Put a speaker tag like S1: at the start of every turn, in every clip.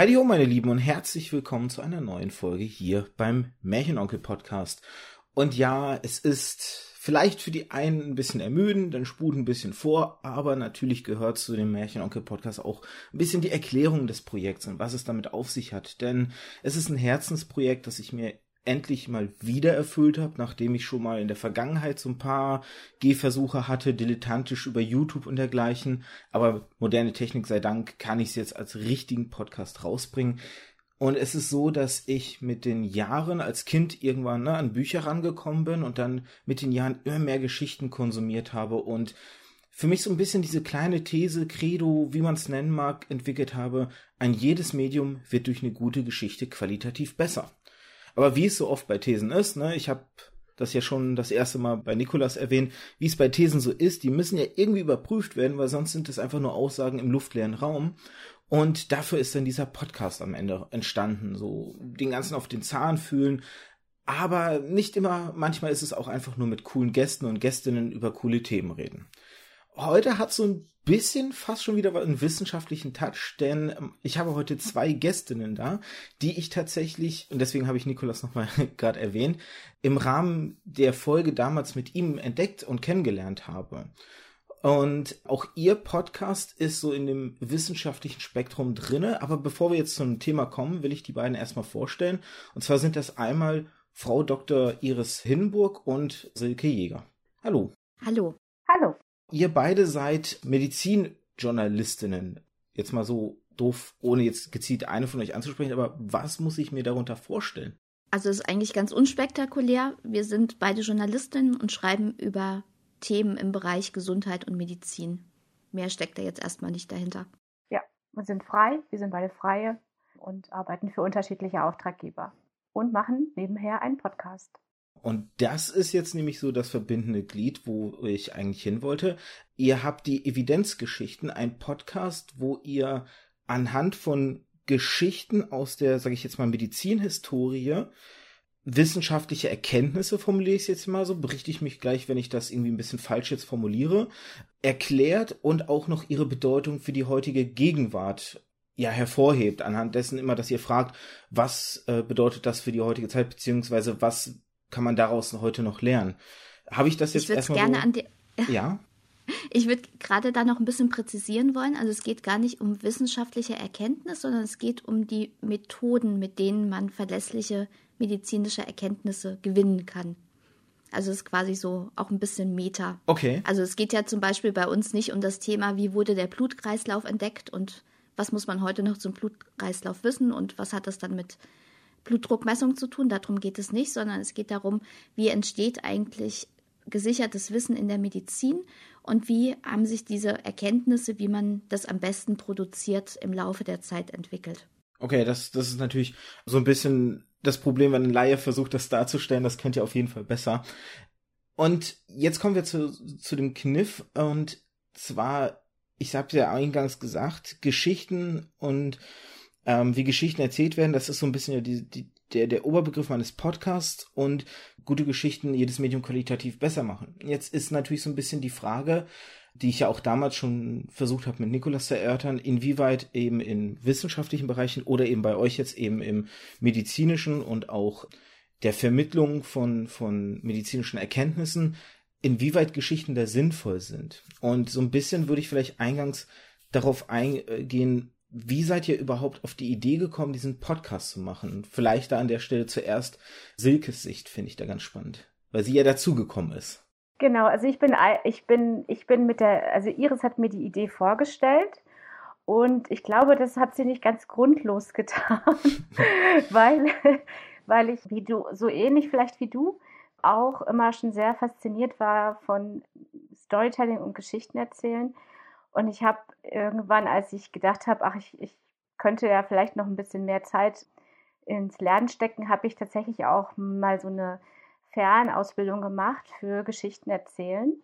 S1: Heidi ho, meine Lieben, und herzlich willkommen zu einer neuen Folge hier beim Märchenonkel Podcast. Und ja, es ist vielleicht für die einen ein bisschen ermüdend, dann spult ein bisschen vor, aber natürlich gehört zu dem Märchenonkel Podcast auch ein bisschen die Erklärung des Projekts und was es damit auf sich hat. Denn es ist ein Herzensprojekt, das ich mir endlich mal wieder erfüllt habe, nachdem ich schon mal in der Vergangenheit so ein paar Gehversuche hatte, dilettantisch über YouTube und dergleichen. Aber moderne Technik sei Dank kann ich es jetzt als richtigen Podcast rausbringen. Und es ist so, dass ich mit den Jahren als Kind irgendwann ne, an Bücher rangekommen bin und dann mit den Jahren immer mehr Geschichten konsumiert habe und für mich so ein bisschen diese kleine These, Credo, wie man es nennen mag, entwickelt habe, ein jedes Medium wird durch eine gute Geschichte qualitativ besser. Aber wie es so oft bei Thesen ist, ne, ich habe das ja schon das erste Mal bei Nikolas erwähnt, wie es bei Thesen so ist, die müssen ja irgendwie überprüft werden, weil sonst sind es einfach nur Aussagen im luftleeren Raum. Und dafür ist dann dieser Podcast am Ende entstanden, so den ganzen auf den Zahn fühlen. Aber nicht immer, manchmal ist es auch einfach nur mit coolen Gästen und Gästinnen über coole Themen reden. Heute hat so ein bisschen fast schon wieder einen wissenschaftlichen Touch, denn ähm, ich habe heute zwei Gästinnen da, die ich tatsächlich, und deswegen habe ich Nikolas nochmal gerade erwähnt, im Rahmen der Folge damals mit ihm entdeckt und kennengelernt habe. Und auch ihr Podcast ist so in dem wissenschaftlichen Spektrum drinne. Aber bevor wir jetzt zum Thema kommen, will ich die beiden erstmal vorstellen. Und zwar sind das einmal Frau Dr. Iris Hinburg und Silke Jäger. Hallo.
S2: Hallo.
S3: Hallo.
S1: Ihr beide seid Medizinjournalistinnen. Jetzt mal so doof, ohne jetzt gezielt eine von euch anzusprechen, aber was muss ich mir darunter vorstellen?
S2: Also es ist eigentlich ganz unspektakulär. Wir sind beide Journalistinnen und schreiben über Themen im Bereich Gesundheit und Medizin. Mehr steckt da jetzt erstmal nicht dahinter.
S3: Ja, wir sind frei, wir sind beide freie und arbeiten für unterschiedliche Auftraggeber und machen nebenher einen Podcast.
S1: Und das ist jetzt nämlich so das verbindende Glied, wo ich eigentlich hin wollte. Ihr habt die Evidenzgeschichten, ein Podcast, wo ihr anhand von Geschichten aus der, sage ich jetzt mal, Medizinhistorie wissenschaftliche Erkenntnisse, formuliere ich es jetzt mal so, berichte ich mich gleich, wenn ich das irgendwie ein bisschen falsch jetzt formuliere, erklärt und auch noch ihre Bedeutung für die heutige Gegenwart ja hervorhebt, anhand dessen immer, dass ihr fragt, was äh, bedeutet das für die heutige Zeit, beziehungsweise was kann man daraus heute noch lernen? Habe ich das jetzt
S2: ich
S1: erstmal
S2: gerne
S1: so?
S2: an die
S1: Ja.
S2: Ich würde gerade da noch ein bisschen präzisieren wollen. Also es geht gar nicht um wissenschaftliche Erkenntnis, sondern es geht um die Methoden, mit denen man verlässliche medizinische Erkenntnisse gewinnen kann. Also es ist quasi so auch ein bisschen Meta.
S1: Okay.
S2: Also es geht ja zum Beispiel bei uns nicht um das Thema, wie wurde der Blutkreislauf entdeckt und was muss man heute noch zum Blutkreislauf wissen und was hat das dann mit Blutdruckmessung zu tun. Darum geht es nicht, sondern es geht darum, wie entsteht eigentlich gesichertes Wissen in der Medizin und wie haben sich diese Erkenntnisse, wie man das am besten produziert, im Laufe der Zeit entwickelt.
S1: Okay, das, das ist natürlich so ein bisschen das Problem, wenn ein Laie versucht, das darzustellen. Das könnt ihr auf jeden Fall besser. Und jetzt kommen wir zu, zu dem Kniff. Und zwar, ich habe ja eingangs gesagt, Geschichten und ähm, wie Geschichten erzählt werden, das ist so ein bisschen die, die, der, der Oberbegriff meines Podcasts und gute Geschichten jedes Medium qualitativ besser machen. Jetzt ist natürlich so ein bisschen die Frage, die ich ja auch damals schon versucht habe mit Nikolas zu erörtern, inwieweit eben in wissenschaftlichen Bereichen oder eben bei euch jetzt eben im medizinischen und auch der Vermittlung von, von medizinischen Erkenntnissen, inwieweit Geschichten da sinnvoll sind. Und so ein bisschen würde ich vielleicht eingangs darauf eingehen, wie seid ihr überhaupt auf die Idee gekommen, diesen Podcast zu machen? Vielleicht da an der Stelle zuerst Silkes Sicht finde ich da ganz spannend, weil sie ja dazugekommen ist.
S3: Genau, also ich bin, ich bin, ich bin mit der, also Iris hat mir die Idee vorgestellt und ich glaube, das hat sie nicht ganz grundlos getan, weil, weil ich, wie du, so ähnlich vielleicht wie du, auch immer schon sehr fasziniert war von Storytelling und Geschichten erzählen. Und ich habe irgendwann, als ich gedacht habe, ach, ich, ich könnte ja vielleicht noch ein bisschen mehr Zeit ins Lernen stecken, habe ich tatsächlich auch mal so eine Fernausbildung gemacht für Geschichten erzählen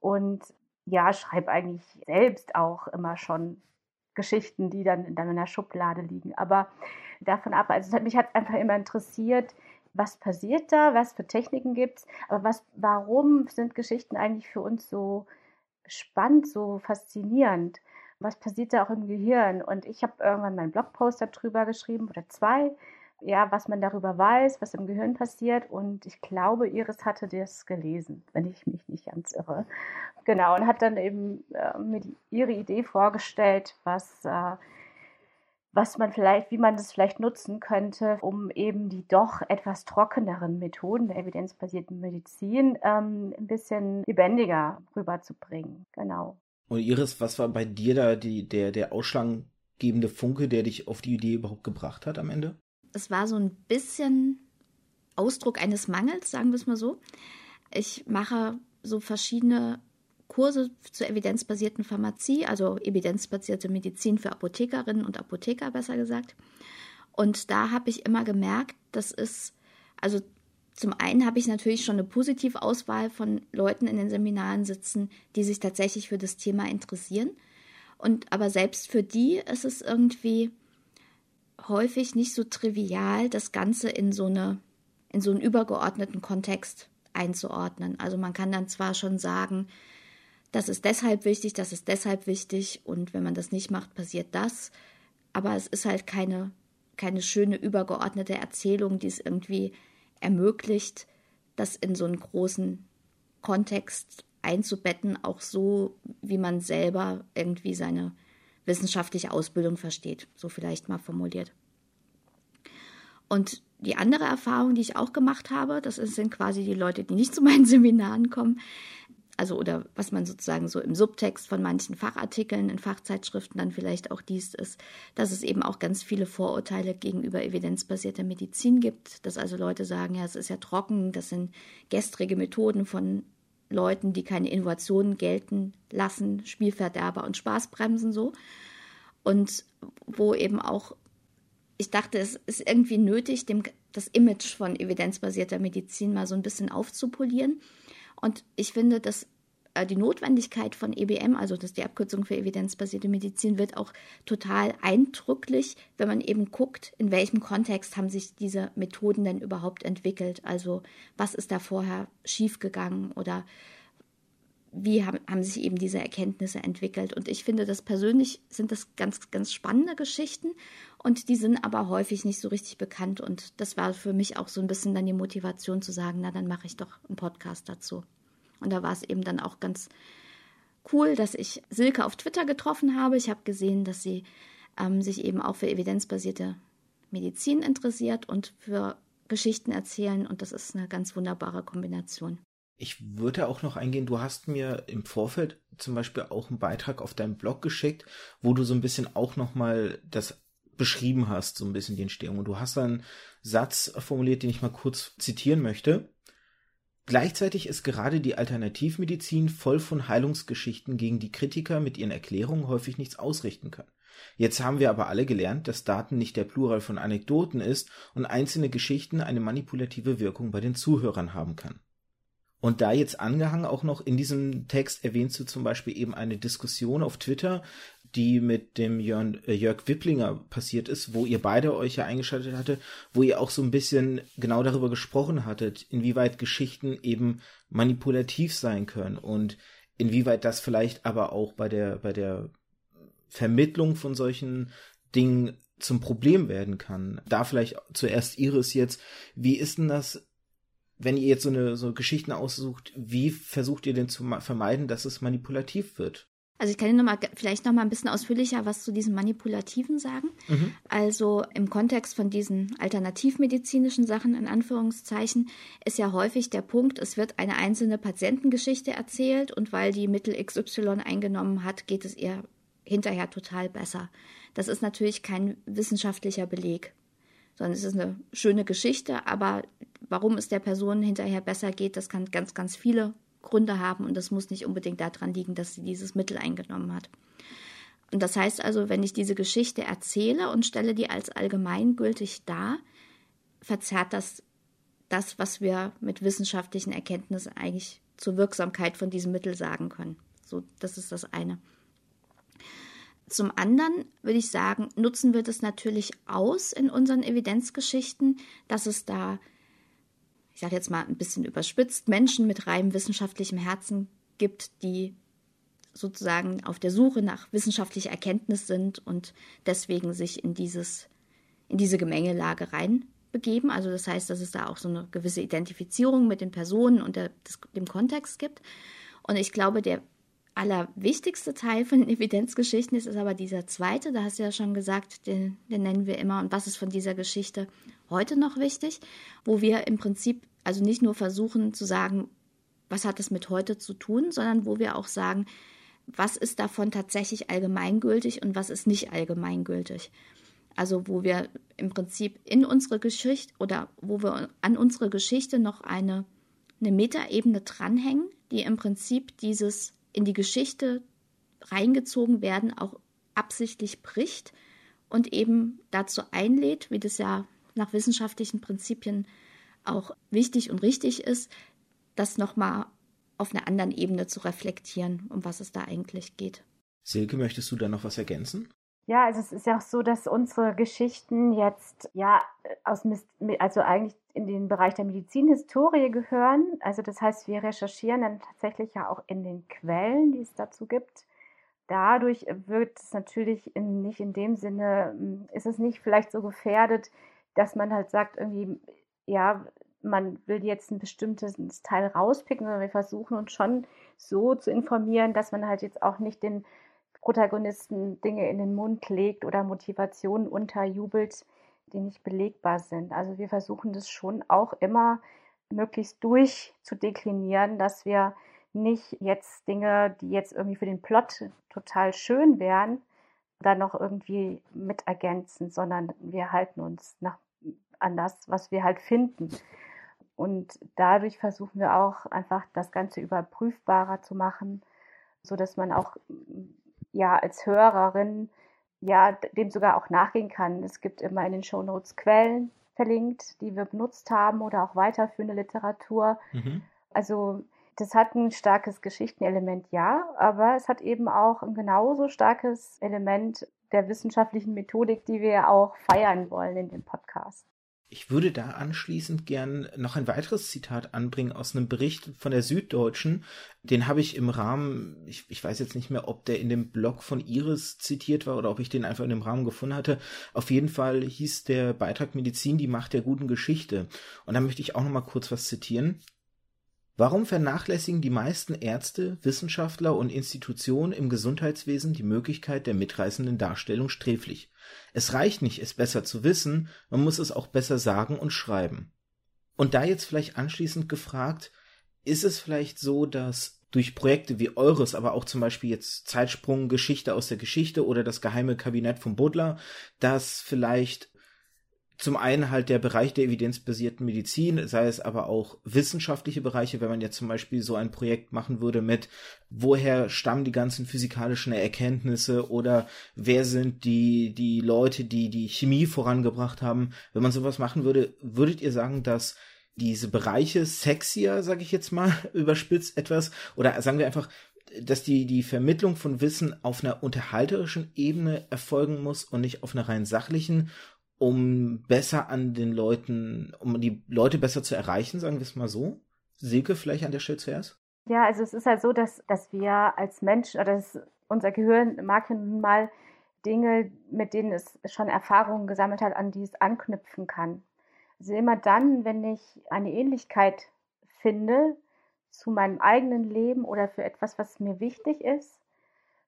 S3: und ja, schreibe eigentlich selbst auch immer schon Geschichten, die dann in meiner Schublade liegen. Aber davon ab, also mich hat einfach immer interessiert, was passiert da, was für Techniken gibt es, aber was, warum sind Geschichten eigentlich für uns so spannend, so faszinierend? was passiert da auch im Gehirn? Und ich habe irgendwann meinen Blogpost darüber geschrieben oder zwei, ja, was man darüber weiß, was im Gehirn passiert. Und ich glaube, Iris hatte das gelesen, wenn ich mich nicht ganz irre. Genau, und hat dann eben äh, mir die, ihre Idee vorgestellt, was äh, was man vielleicht, wie man das vielleicht nutzen könnte, um eben die doch etwas trockeneren Methoden der evidenzbasierten Medizin ähm, ein bisschen lebendiger rüberzubringen. Genau.
S1: Und Iris, was war bei dir da die, der, der ausschlaggebende Funke, der dich auf die Idee überhaupt gebracht hat am Ende?
S2: Es war so ein bisschen Ausdruck eines Mangels, sagen wir es mal so. Ich mache so verschiedene Kurse zur evidenzbasierten Pharmazie, also evidenzbasierte Medizin für Apothekerinnen und Apotheker besser gesagt. Und da habe ich immer gemerkt, das ist, also zum einen habe ich natürlich schon eine positive Auswahl von Leuten in den Seminaren sitzen, die sich tatsächlich für das Thema interessieren. Und aber selbst für die ist es irgendwie häufig nicht so trivial, das Ganze in so eine, in so einen übergeordneten Kontext einzuordnen. Also man kann dann zwar schon sagen, das ist deshalb wichtig, das ist deshalb wichtig und wenn man das nicht macht, passiert das. Aber es ist halt keine, keine schöne übergeordnete Erzählung, die es irgendwie ermöglicht, das in so einen großen Kontext einzubetten, auch so, wie man selber irgendwie seine wissenschaftliche Ausbildung versteht, so vielleicht mal formuliert. Und die andere Erfahrung, die ich auch gemacht habe, das sind quasi die Leute, die nicht zu meinen Seminaren kommen, also oder was man sozusagen so im Subtext von manchen Fachartikeln in Fachzeitschriften dann vielleicht auch liest, ist, dass es eben auch ganz viele Vorurteile gegenüber evidenzbasierter Medizin gibt, dass also Leute sagen, ja, es ist ja trocken, das sind gestrige Methoden von Leuten, die keine Innovationen gelten lassen, Spielverderber und Spaßbremsen so. Und wo eben auch, ich dachte, es ist irgendwie nötig, dem, das Image von evidenzbasierter Medizin mal so ein bisschen aufzupolieren und ich finde, dass äh, die Notwendigkeit von EBM, also das die Abkürzung für evidenzbasierte Medizin, wird auch total eindrücklich, wenn man eben guckt, in welchem Kontext haben sich diese Methoden denn überhaupt entwickelt. Also was ist da vorher schiefgegangen oder wie haben, haben sich eben diese Erkenntnisse entwickelt. Und ich finde das persönlich sind das ganz, ganz spannende Geschichten und die sind aber häufig nicht so richtig bekannt. Und das war für mich auch so ein bisschen dann die Motivation zu sagen, na, dann mache ich doch einen Podcast dazu. Und da war es eben dann auch ganz cool, dass ich Silke auf Twitter getroffen habe. Ich habe gesehen, dass sie ähm, sich eben auch für evidenzbasierte Medizin interessiert und für Geschichten erzählen. Und das ist eine ganz wunderbare Kombination.
S1: Ich würde auch noch eingehen, du hast mir im Vorfeld zum Beispiel auch einen Beitrag auf deinem Blog geschickt, wo du so ein bisschen auch nochmal das beschrieben hast, so ein bisschen die Entstehung. Und du hast einen Satz formuliert, den ich mal kurz zitieren möchte. Gleichzeitig ist gerade die Alternativmedizin voll von Heilungsgeschichten, gegen die Kritiker mit ihren Erklärungen häufig nichts ausrichten können. Jetzt haben wir aber alle gelernt, dass Daten nicht der Plural von Anekdoten ist und einzelne Geschichten eine manipulative Wirkung bei den Zuhörern haben kann. Und da jetzt angehangen auch noch in diesem Text erwähnst du zum Beispiel eben eine Diskussion auf Twitter, die mit dem Jörn, äh, Jörg Wipplinger passiert ist, wo ihr beide euch ja eingeschaltet hatte, wo ihr auch so ein bisschen genau darüber gesprochen hattet, inwieweit Geschichten eben manipulativ sein können und inwieweit das vielleicht aber auch bei der, bei der Vermittlung von solchen Dingen zum Problem werden kann. Da vielleicht zuerst Iris jetzt, wie ist denn das wenn ihr jetzt so eine so Geschichten aussucht, wie versucht ihr denn zu vermeiden, dass es manipulativ wird?
S2: Also ich kann Ihnen noch mal, vielleicht noch mal ein bisschen ausführlicher was zu diesem Manipulativen sagen. Mhm. Also im Kontext von diesen alternativmedizinischen Sachen in Anführungszeichen ist ja häufig der Punkt, es wird eine einzelne Patientengeschichte erzählt und weil die Mittel XY eingenommen hat, geht es ihr hinterher total besser. Das ist natürlich kein wissenschaftlicher Beleg sondern es ist eine schöne Geschichte, aber warum es der Person hinterher besser geht, das kann ganz, ganz viele Gründe haben und das muss nicht unbedingt daran liegen, dass sie dieses Mittel eingenommen hat. Und das heißt also, wenn ich diese Geschichte erzähle und stelle die als allgemeingültig dar, verzerrt das das, was wir mit wissenschaftlichen Erkenntnissen eigentlich zur Wirksamkeit von diesem Mittel sagen können. So, das ist das eine. Zum anderen würde ich sagen, nutzen wir das natürlich aus in unseren Evidenzgeschichten, dass es da, ich sage jetzt mal ein bisschen überspitzt, Menschen mit reinem wissenschaftlichem Herzen gibt, die sozusagen auf der Suche nach wissenschaftlicher Erkenntnis sind und deswegen sich in dieses, in diese Gemengelage reinbegeben. Also das heißt, dass es da auch so eine gewisse Identifizierung mit den Personen und der, des, dem Kontext gibt. Und ich glaube, der allerwichtigste Teil von den Evidenzgeschichten ist, ist aber dieser zweite, da hast du ja schon gesagt, den, den nennen wir immer. Und was ist von dieser Geschichte heute noch wichtig? Wo wir im Prinzip also nicht nur versuchen zu sagen, was hat es mit heute zu tun, sondern wo wir auch sagen, was ist davon tatsächlich allgemeingültig und was ist nicht allgemeingültig. Also wo wir im Prinzip in unsere Geschichte oder wo wir an unsere Geschichte noch eine, eine Metaebene dranhängen, die im Prinzip dieses in die Geschichte reingezogen werden auch absichtlich bricht und eben dazu einlädt, wie das ja nach wissenschaftlichen Prinzipien auch wichtig und richtig ist, das nochmal auf einer anderen Ebene zu reflektieren, um was es da eigentlich geht.
S1: Silke, möchtest du da noch was ergänzen?
S3: Ja, also es ist ja auch so, dass unsere Geschichten jetzt ja aus also eigentlich in den Bereich der Medizinhistorie gehören. Also das heißt, wir recherchieren dann tatsächlich ja auch in den Quellen, die es dazu gibt. Dadurch wird es natürlich in, nicht in dem Sinne, ist es nicht vielleicht so gefährdet, dass man halt sagt, irgendwie, ja, man will jetzt ein bestimmtes Teil rauspicken, sondern wir versuchen uns schon so zu informieren, dass man halt jetzt auch nicht den Protagonisten Dinge in den Mund legt oder Motivationen unterjubelt, die nicht belegbar sind. Also wir versuchen das schon auch immer möglichst durchzudeklinieren, dass wir nicht jetzt Dinge, die jetzt irgendwie für den Plot total schön wären, dann noch irgendwie mit ergänzen, sondern wir halten uns nach, an das, was wir halt finden. Und dadurch versuchen wir auch einfach das Ganze überprüfbarer zu machen, so dass man auch ja als Hörerin ja dem sogar auch nachgehen kann. Es gibt immer in den Shownotes Quellen verlinkt, die wir benutzt haben oder auch weiterführende Literatur. Mhm. Also das hat ein starkes Geschichtenelement, ja, aber es hat eben auch ein genauso starkes Element der wissenschaftlichen Methodik, die wir auch feiern wollen in dem Podcast.
S1: Ich würde da anschließend gern noch ein weiteres Zitat anbringen aus einem Bericht von der Süddeutschen. Den habe ich im Rahmen, ich, ich weiß jetzt nicht mehr, ob der in dem Blog von Iris zitiert war oder ob ich den einfach in dem Rahmen gefunden hatte. Auf jeden Fall hieß der Beitrag Medizin die Macht der guten Geschichte. Und da möchte ich auch noch mal kurz was zitieren. Warum vernachlässigen die meisten Ärzte, Wissenschaftler und Institutionen im Gesundheitswesen die Möglichkeit der mitreißenden Darstellung sträflich? Es reicht nicht, es besser zu wissen, man muss es auch besser sagen und schreiben. Und da jetzt vielleicht anschließend gefragt, ist es vielleicht so, dass durch Projekte wie eures, aber auch zum Beispiel jetzt Zeitsprung, Geschichte aus der Geschichte oder das geheime Kabinett von Butler, dass vielleicht zum einen halt der Bereich der evidenzbasierten Medizin, sei es aber auch wissenschaftliche Bereiche, wenn man jetzt zum Beispiel so ein Projekt machen würde mit, woher stammen die ganzen physikalischen Erkenntnisse oder wer sind die, die Leute, die die Chemie vorangebracht haben. Wenn man sowas machen würde, würdet ihr sagen, dass diese Bereiche sexier, sage ich jetzt mal, überspitzt etwas, oder sagen wir einfach, dass die, die Vermittlung von Wissen auf einer unterhalterischen Ebene erfolgen muss und nicht auf einer rein sachlichen um besser an den Leuten, um die Leute besser zu erreichen, sagen wir es mal so? Silke vielleicht an der Stelle zuerst?
S3: Ja, also es ist halt so, dass, dass wir als Menschen, oder das, unser Gehirn mag nun mal Dinge, mit denen es schon Erfahrungen gesammelt hat, an die es anknüpfen kann. Also immer dann, wenn ich eine Ähnlichkeit finde zu meinem eigenen Leben oder für etwas, was mir wichtig ist,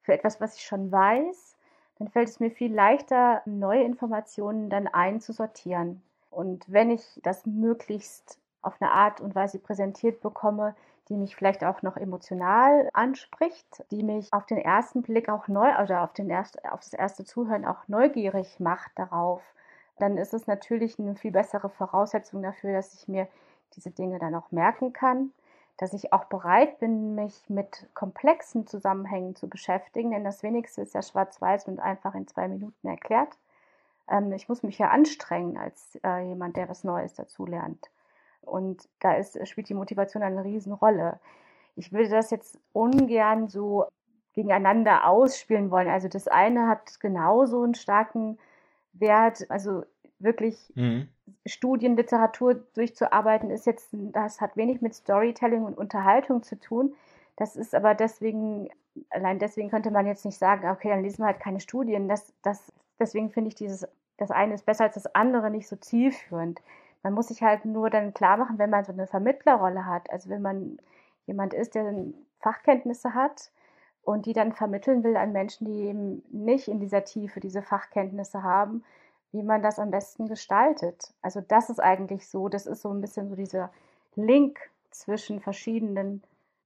S3: für etwas, was ich schon weiß, dann fällt es mir viel leichter, neue Informationen dann einzusortieren. Und wenn ich das möglichst auf eine Art und Weise präsentiert bekomme, die mich vielleicht auch noch emotional anspricht, die mich auf den ersten Blick auch neu oder auf, den erst, auf das erste Zuhören auch neugierig macht darauf, dann ist es natürlich eine viel bessere Voraussetzung dafür, dass ich mir diese Dinge dann auch merken kann dass ich auch bereit bin, mich mit komplexen Zusammenhängen zu beschäftigen, denn das wenigste ist ja schwarz-weiß und einfach in zwei Minuten erklärt. Ähm, ich muss mich ja anstrengen als äh, jemand, der was Neues dazulernt. Und da ist, spielt die Motivation eine Riesenrolle. Ich würde das jetzt ungern so gegeneinander ausspielen wollen. Also das eine hat genauso einen starken Wert. Also wirklich mhm. Studienliteratur durchzuarbeiten, ist jetzt, das hat wenig mit Storytelling und Unterhaltung zu tun. Das ist aber deswegen, allein deswegen könnte man jetzt nicht sagen, okay, dann lesen wir halt keine Studien. Das, das, deswegen finde ich dieses, das eine ist besser als das andere nicht so zielführend. Man muss sich halt nur dann klar machen, wenn man so eine Vermittlerrolle hat, also wenn man jemand ist, der Fachkenntnisse hat und die dann vermitteln will an Menschen, die eben nicht in dieser Tiefe diese Fachkenntnisse haben, wie man das am besten gestaltet. Also das ist eigentlich so, das ist so ein bisschen so dieser Link zwischen verschiedenen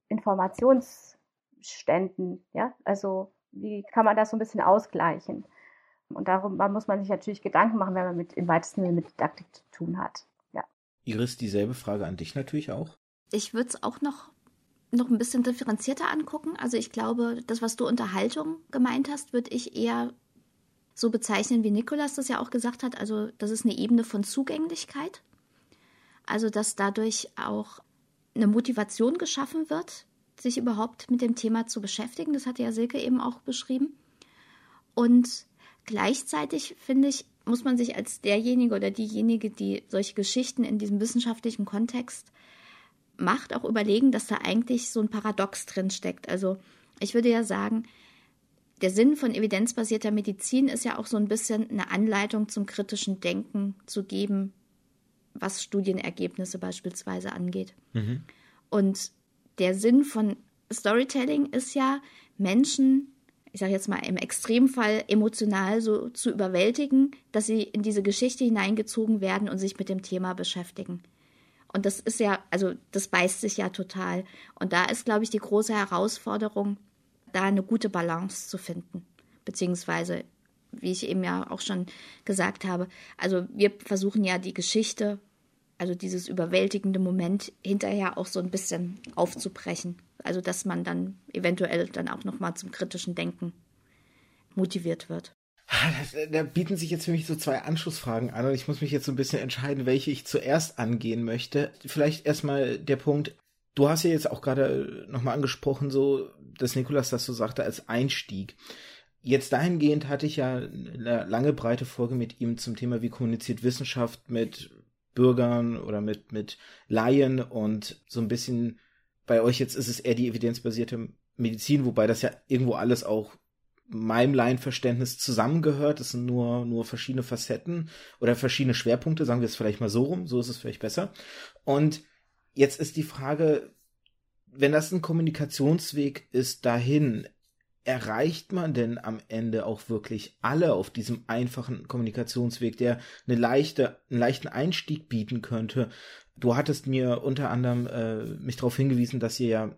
S3: Informationsständen, ja, also wie kann man das so ein bisschen ausgleichen? Und darüber muss man sich natürlich Gedanken machen, wenn man mit, im weitesten Sinne mit Didaktik zu tun hat. Ja.
S1: Iris, dieselbe Frage an dich natürlich auch.
S2: Ich würde es auch noch, noch ein bisschen differenzierter angucken. Also ich glaube, das, was du Unterhaltung gemeint hast, würde ich eher so bezeichnen, wie Nikolas das ja auch gesagt hat. Also das ist eine Ebene von Zugänglichkeit. Also dass dadurch auch eine Motivation geschaffen wird, sich überhaupt mit dem Thema zu beschäftigen. Das hatte ja Silke eben auch beschrieben. Und Gleichzeitig finde ich, muss man sich als derjenige oder diejenige, die solche Geschichten in diesem wissenschaftlichen Kontext macht, auch überlegen, dass da eigentlich so ein Paradox drin steckt. Also ich würde ja sagen, der Sinn von evidenzbasierter Medizin ist ja auch so ein bisschen eine Anleitung zum kritischen Denken zu geben, was Studienergebnisse beispielsweise angeht. Mhm. Und der Sinn von Storytelling ist ja, Menschen ich sage jetzt mal im Extremfall emotional so zu überwältigen, dass sie in diese Geschichte hineingezogen werden und sich mit dem Thema beschäftigen. Und das ist ja, also das beißt sich ja total. Und da ist, glaube ich, die große Herausforderung, da eine gute Balance zu finden. Beziehungsweise, wie ich eben ja auch schon gesagt habe, also wir versuchen ja die Geschichte, also dieses überwältigende Moment hinterher auch so ein bisschen aufzubrechen also dass man dann eventuell dann auch nochmal zum kritischen Denken motiviert wird.
S1: Da bieten sich jetzt für mich so zwei Anschlussfragen an und ich muss mich jetzt so ein bisschen entscheiden, welche ich zuerst angehen möchte. Vielleicht erstmal der Punkt, du hast ja jetzt auch gerade nochmal angesprochen, so, dass Nikolas das so sagte als Einstieg. Jetzt dahingehend hatte ich ja eine lange breite Folge mit ihm zum Thema, wie kommuniziert Wissenschaft mit Bürgern oder mit, mit Laien und so ein bisschen bei euch jetzt ist es eher die evidenzbasierte Medizin, wobei das ja irgendwo alles auch meinem Laienverständnis zusammengehört. Das sind nur, nur verschiedene Facetten oder verschiedene Schwerpunkte, sagen wir es vielleicht mal so rum, so ist es vielleicht besser. Und jetzt ist die Frage, wenn das ein Kommunikationsweg ist dahin, erreicht man denn am Ende auch wirklich alle auf diesem einfachen Kommunikationsweg, der eine leichte, einen leichten Einstieg bieten könnte? Du hattest mir unter anderem äh, mich darauf hingewiesen, dass ihr ja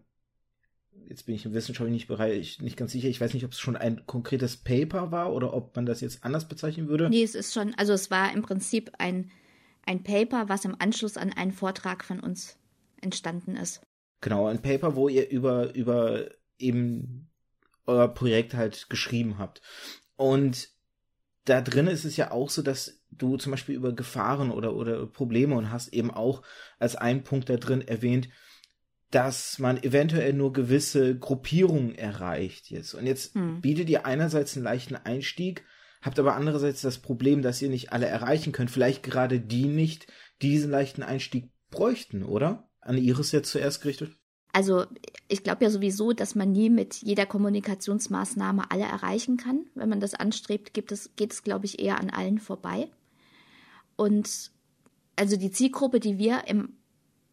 S1: jetzt bin ich im wissenschaftlichen nicht Bereich nicht ganz sicher. Ich weiß nicht, ob es schon ein konkretes Paper war oder ob man das jetzt anders bezeichnen würde.
S2: Nee, es ist schon, also es war im Prinzip ein, ein Paper, was im Anschluss an einen Vortrag von uns entstanden ist.
S1: Genau, ein Paper, wo ihr über, über eben euer Projekt halt geschrieben habt. Und da drin ist es ja auch so, dass du zum Beispiel über Gefahren oder, oder Probleme und hast eben auch als einen Punkt da drin erwähnt, dass man eventuell nur gewisse Gruppierungen erreicht jetzt. Und jetzt hm. bietet ihr einerseits einen leichten Einstieg, habt aber andererseits das Problem, dass ihr nicht alle erreichen könnt. Vielleicht gerade die nicht diesen leichten Einstieg bräuchten, oder? An Iris jetzt zuerst gerichtet?
S2: Also ich glaube ja sowieso, dass man nie mit jeder Kommunikationsmaßnahme alle erreichen kann. Wenn man das anstrebt, gibt es, geht es, glaube ich, eher an allen vorbei. Und also die Zielgruppe, die wir im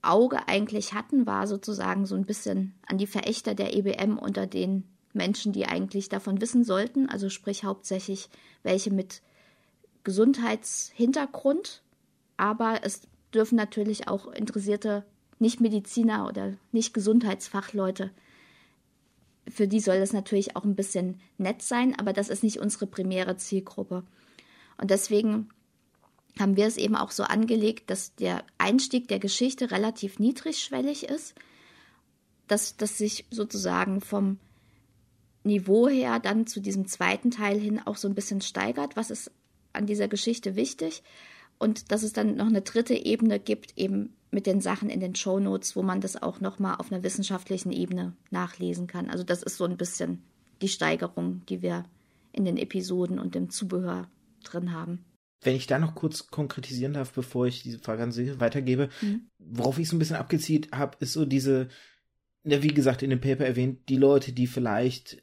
S2: Auge eigentlich hatten, war sozusagen so ein bisschen an die Verächter der EBM unter den Menschen, die eigentlich davon wissen sollten. Also sprich hauptsächlich welche mit Gesundheitshintergrund. Aber es dürfen natürlich auch interessierte nicht-Mediziner oder nicht-Gesundheitsfachleute. Für die soll das natürlich auch ein bisschen nett sein, aber das ist nicht unsere primäre Zielgruppe. Und deswegen haben wir es eben auch so angelegt, dass der Einstieg der Geschichte relativ niedrigschwellig ist, dass das sich sozusagen vom Niveau her dann zu diesem zweiten Teil hin auch so ein bisschen steigert. Was ist an dieser Geschichte wichtig? Und dass es dann noch eine dritte Ebene gibt, eben mit den Sachen in den Show Notes, wo man das auch nochmal auf einer wissenschaftlichen Ebene nachlesen kann. Also das ist so ein bisschen die Steigerung, die wir in den Episoden und dem Zubehör drin haben.
S1: Wenn ich da noch kurz konkretisieren darf, bevor ich diese Frage an Sie weitergebe, mhm. worauf ich so ein bisschen abgezielt habe, ist so diese, wie gesagt, in dem Paper erwähnt, die Leute, die vielleicht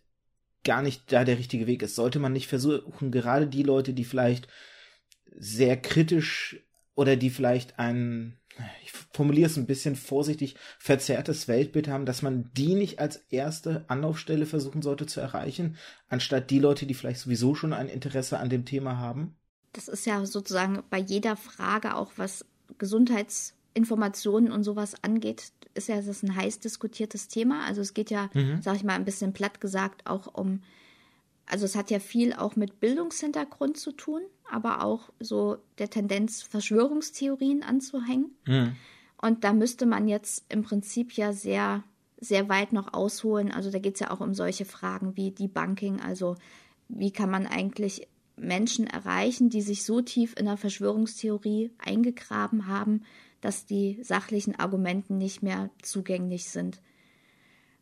S1: gar nicht da der richtige Weg ist, sollte man nicht versuchen, gerade die Leute, die vielleicht sehr kritisch oder die vielleicht ein, ich formuliere es ein bisschen vorsichtig, verzerrtes Weltbild haben, dass man die nicht als erste Anlaufstelle versuchen sollte zu erreichen, anstatt die Leute, die vielleicht sowieso schon ein Interesse an dem Thema haben?
S2: Das ist ja sozusagen bei jeder Frage auch, was Gesundheitsinformationen und sowas angeht, ist ja das ein heiß diskutiertes Thema. Also es geht ja, mhm. sag ich mal, ein bisschen platt gesagt auch um also es hat ja viel auch mit Bildungshintergrund zu tun, aber auch so der Tendenz, Verschwörungstheorien anzuhängen. Mhm. Und da müsste man jetzt im Prinzip ja sehr, sehr weit noch ausholen. Also da geht es ja auch um solche Fragen wie Debunking. Also wie kann man eigentlich Menschen erreichen, die sich so tief in der Verschwörungstheorie eingegraben haben, dass die sachlichen Argumenten nicht mehr zugänglich sind.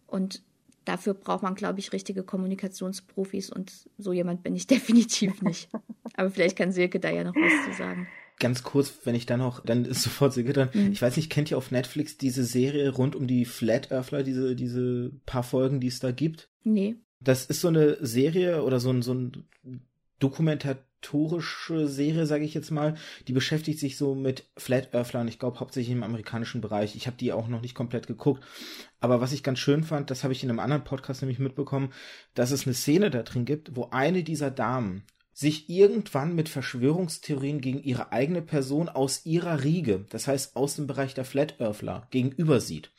S2: Und dafür braucht man, glaube ich, richtige Kommunikationsprofis und so jemand bin ich definitiv nicht. Aber vielleicht kann Silke da ja noch was zu sagen.
S1: Ganz kurz, wenn ich da noch, dann ist sofort Silke dran. Mhm. Ich weiß nicht, kennt ihr auf Netflix diese Serie rund um die Flat Earthler, diese, diese paar Folgen, die es da gibt?
S2: Nee.
S1: Das ist so eine Serie oder so ein, so ein Dokumentar historische Serie, sage ich jetzt mal. Die beschäftigt sich so mit Flat Earthlern, ich glaube hauptsächlich im amerikanischen Bereich. Ich habe die auch noch nicht komplett geguckt. Aber was ich ganz schön fand, das habe ich in einem anderen Podcast nämlich mitbekommen, dass es eine Szene da drin gibt, wo eine dieser Damen sich irgendwann mit Verschwörungstheorien gegen ihre eigene Person aus ihrer Riege, das heißt aus dem Bereich der Flat Earthler, gegenüber sieht.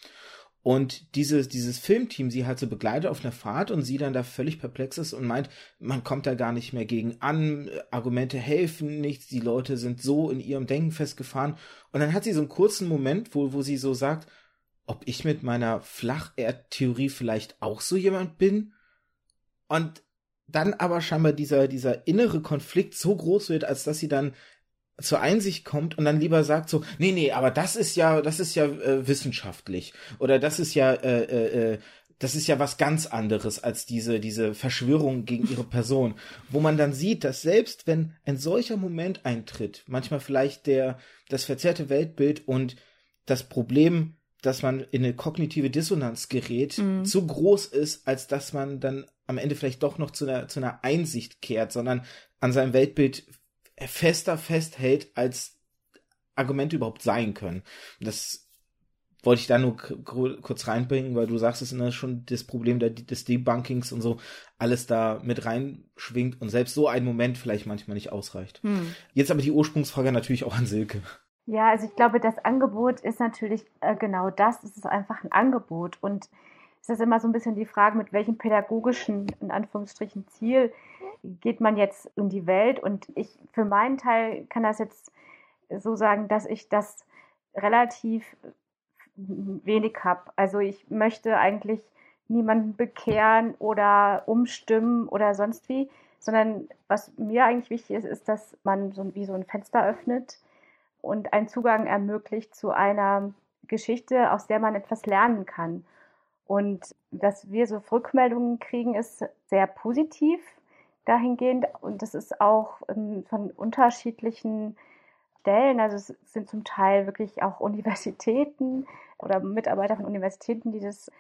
S1: Und dieses, dieses Filmteam sie halt so begleitet auf einer Fahrt und sie dann da völlig perplex ist und meint, man kommt da gar nicht mehr gegen an, Argumente helfen nichts, die Leute sind so in ihrem Denken festgefahren. Und dann hat sie so einen kurzen Moment, wo, wo sie so sagt, ob ich mit meiner Flacherdtheorie vielleicht auch so jemand bin? Und dann aber scheinbar dieser, dieser innere Konflikt so groß wird, als dass sie dann zur Einsicht kommt und dann lieber sagt so, nee, nee, aber das ist ja, das ist ja äh, wissenschaftlich oder das ist ja, äh, äh, äh, das ist ja was ganz anderes als diese, diese Verschwörung gegen ihre Person, wo man dann sieht, dass selbst wenn ein solcher Moment eintritt, manchmal vielleicht der, das verzerrte Weltbild und das Problem, dass man in eine kognitive Dissonanz gerät, mhm. zu groß ist, als dass man dann am Ende vielleicht doch noch zu einer, zu einer Einsicht kehrt, sondern an seinem Weltbild fester festhält, als Argumente überhaupt sein können. Das wollte ich da nur kurz reinbringen, weil du sagst, es ist schon das Problem des Debunkings und so alles da mit reinschwingt und selbst so ein Moment vielleicht manchmal nicht ausreicht. Hm. Jetzt aber die Ursprungsfrage natürlich auch an Silke.
S3: Ja, also ich glaube, das Angebot ist natürlich äh, genau das. Es ist einfach ein Angebot und es ist immer so ein bisschen die Frage, mit welchem pädagogischen, in Anführungsstrichen, Ziel geht man jetzt in die Welt. Und ich für meinen Teil kann das jetzt so sagen, dass ich das relativ wenig habe. Also ich möchte eigentlich niemanden bekehren oder umstimmen oder sonst wie, sondern was mir eigentlich wichtig ist, ist, dass man so wie so ein Fenster öffnet und einen Zugang ermöglicht zu einer Geschichte, aus der man etwas lernen kann. Und dass wir so Rückmeldungen kriegen, ist sehr positiv dahingehend. Und das ist auch ähm, von unterschiedlichen Stellen. Also es sind zum Teil wirklich auch Universitäten oder Mitarbeiter von Universitäten, die das,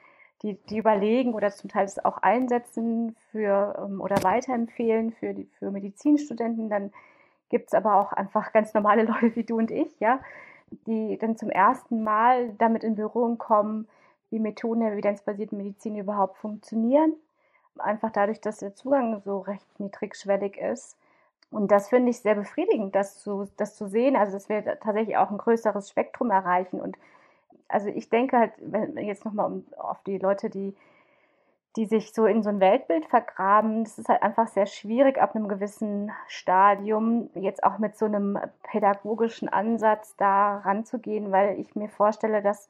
S3: die, die überlegen oder zum Teil das auch einsetzen für ähm, oder weiterempfehlen für die für Medizinstudenten. Dann gibt es aber auch einfach ganz normale Leute wie du und ich, ja, die dann zum ersten Mal damit in Berührung kommen, wie Methoden der evidenzbasierten Medizin überhaupt funktionieren einfach dadurch, dass der Zugang so recht niedrigschwellig ist. Und das finde ich sehr befriedigend, das zu, das zu sehen, also dass wir tatsächlich auch ein größeres Spektrum erreichen. Und also ich denke halt, wenn jetzt nochmal auf die Leute, die, die sich so in so ein Weltbild vergraben, das ist halt einfach sehr schwierig ab einem gewissen Stadium, jetzt auch mit so einem pädagogischen Ansatz da ranzugehen, weil ich mir vorstelle, dass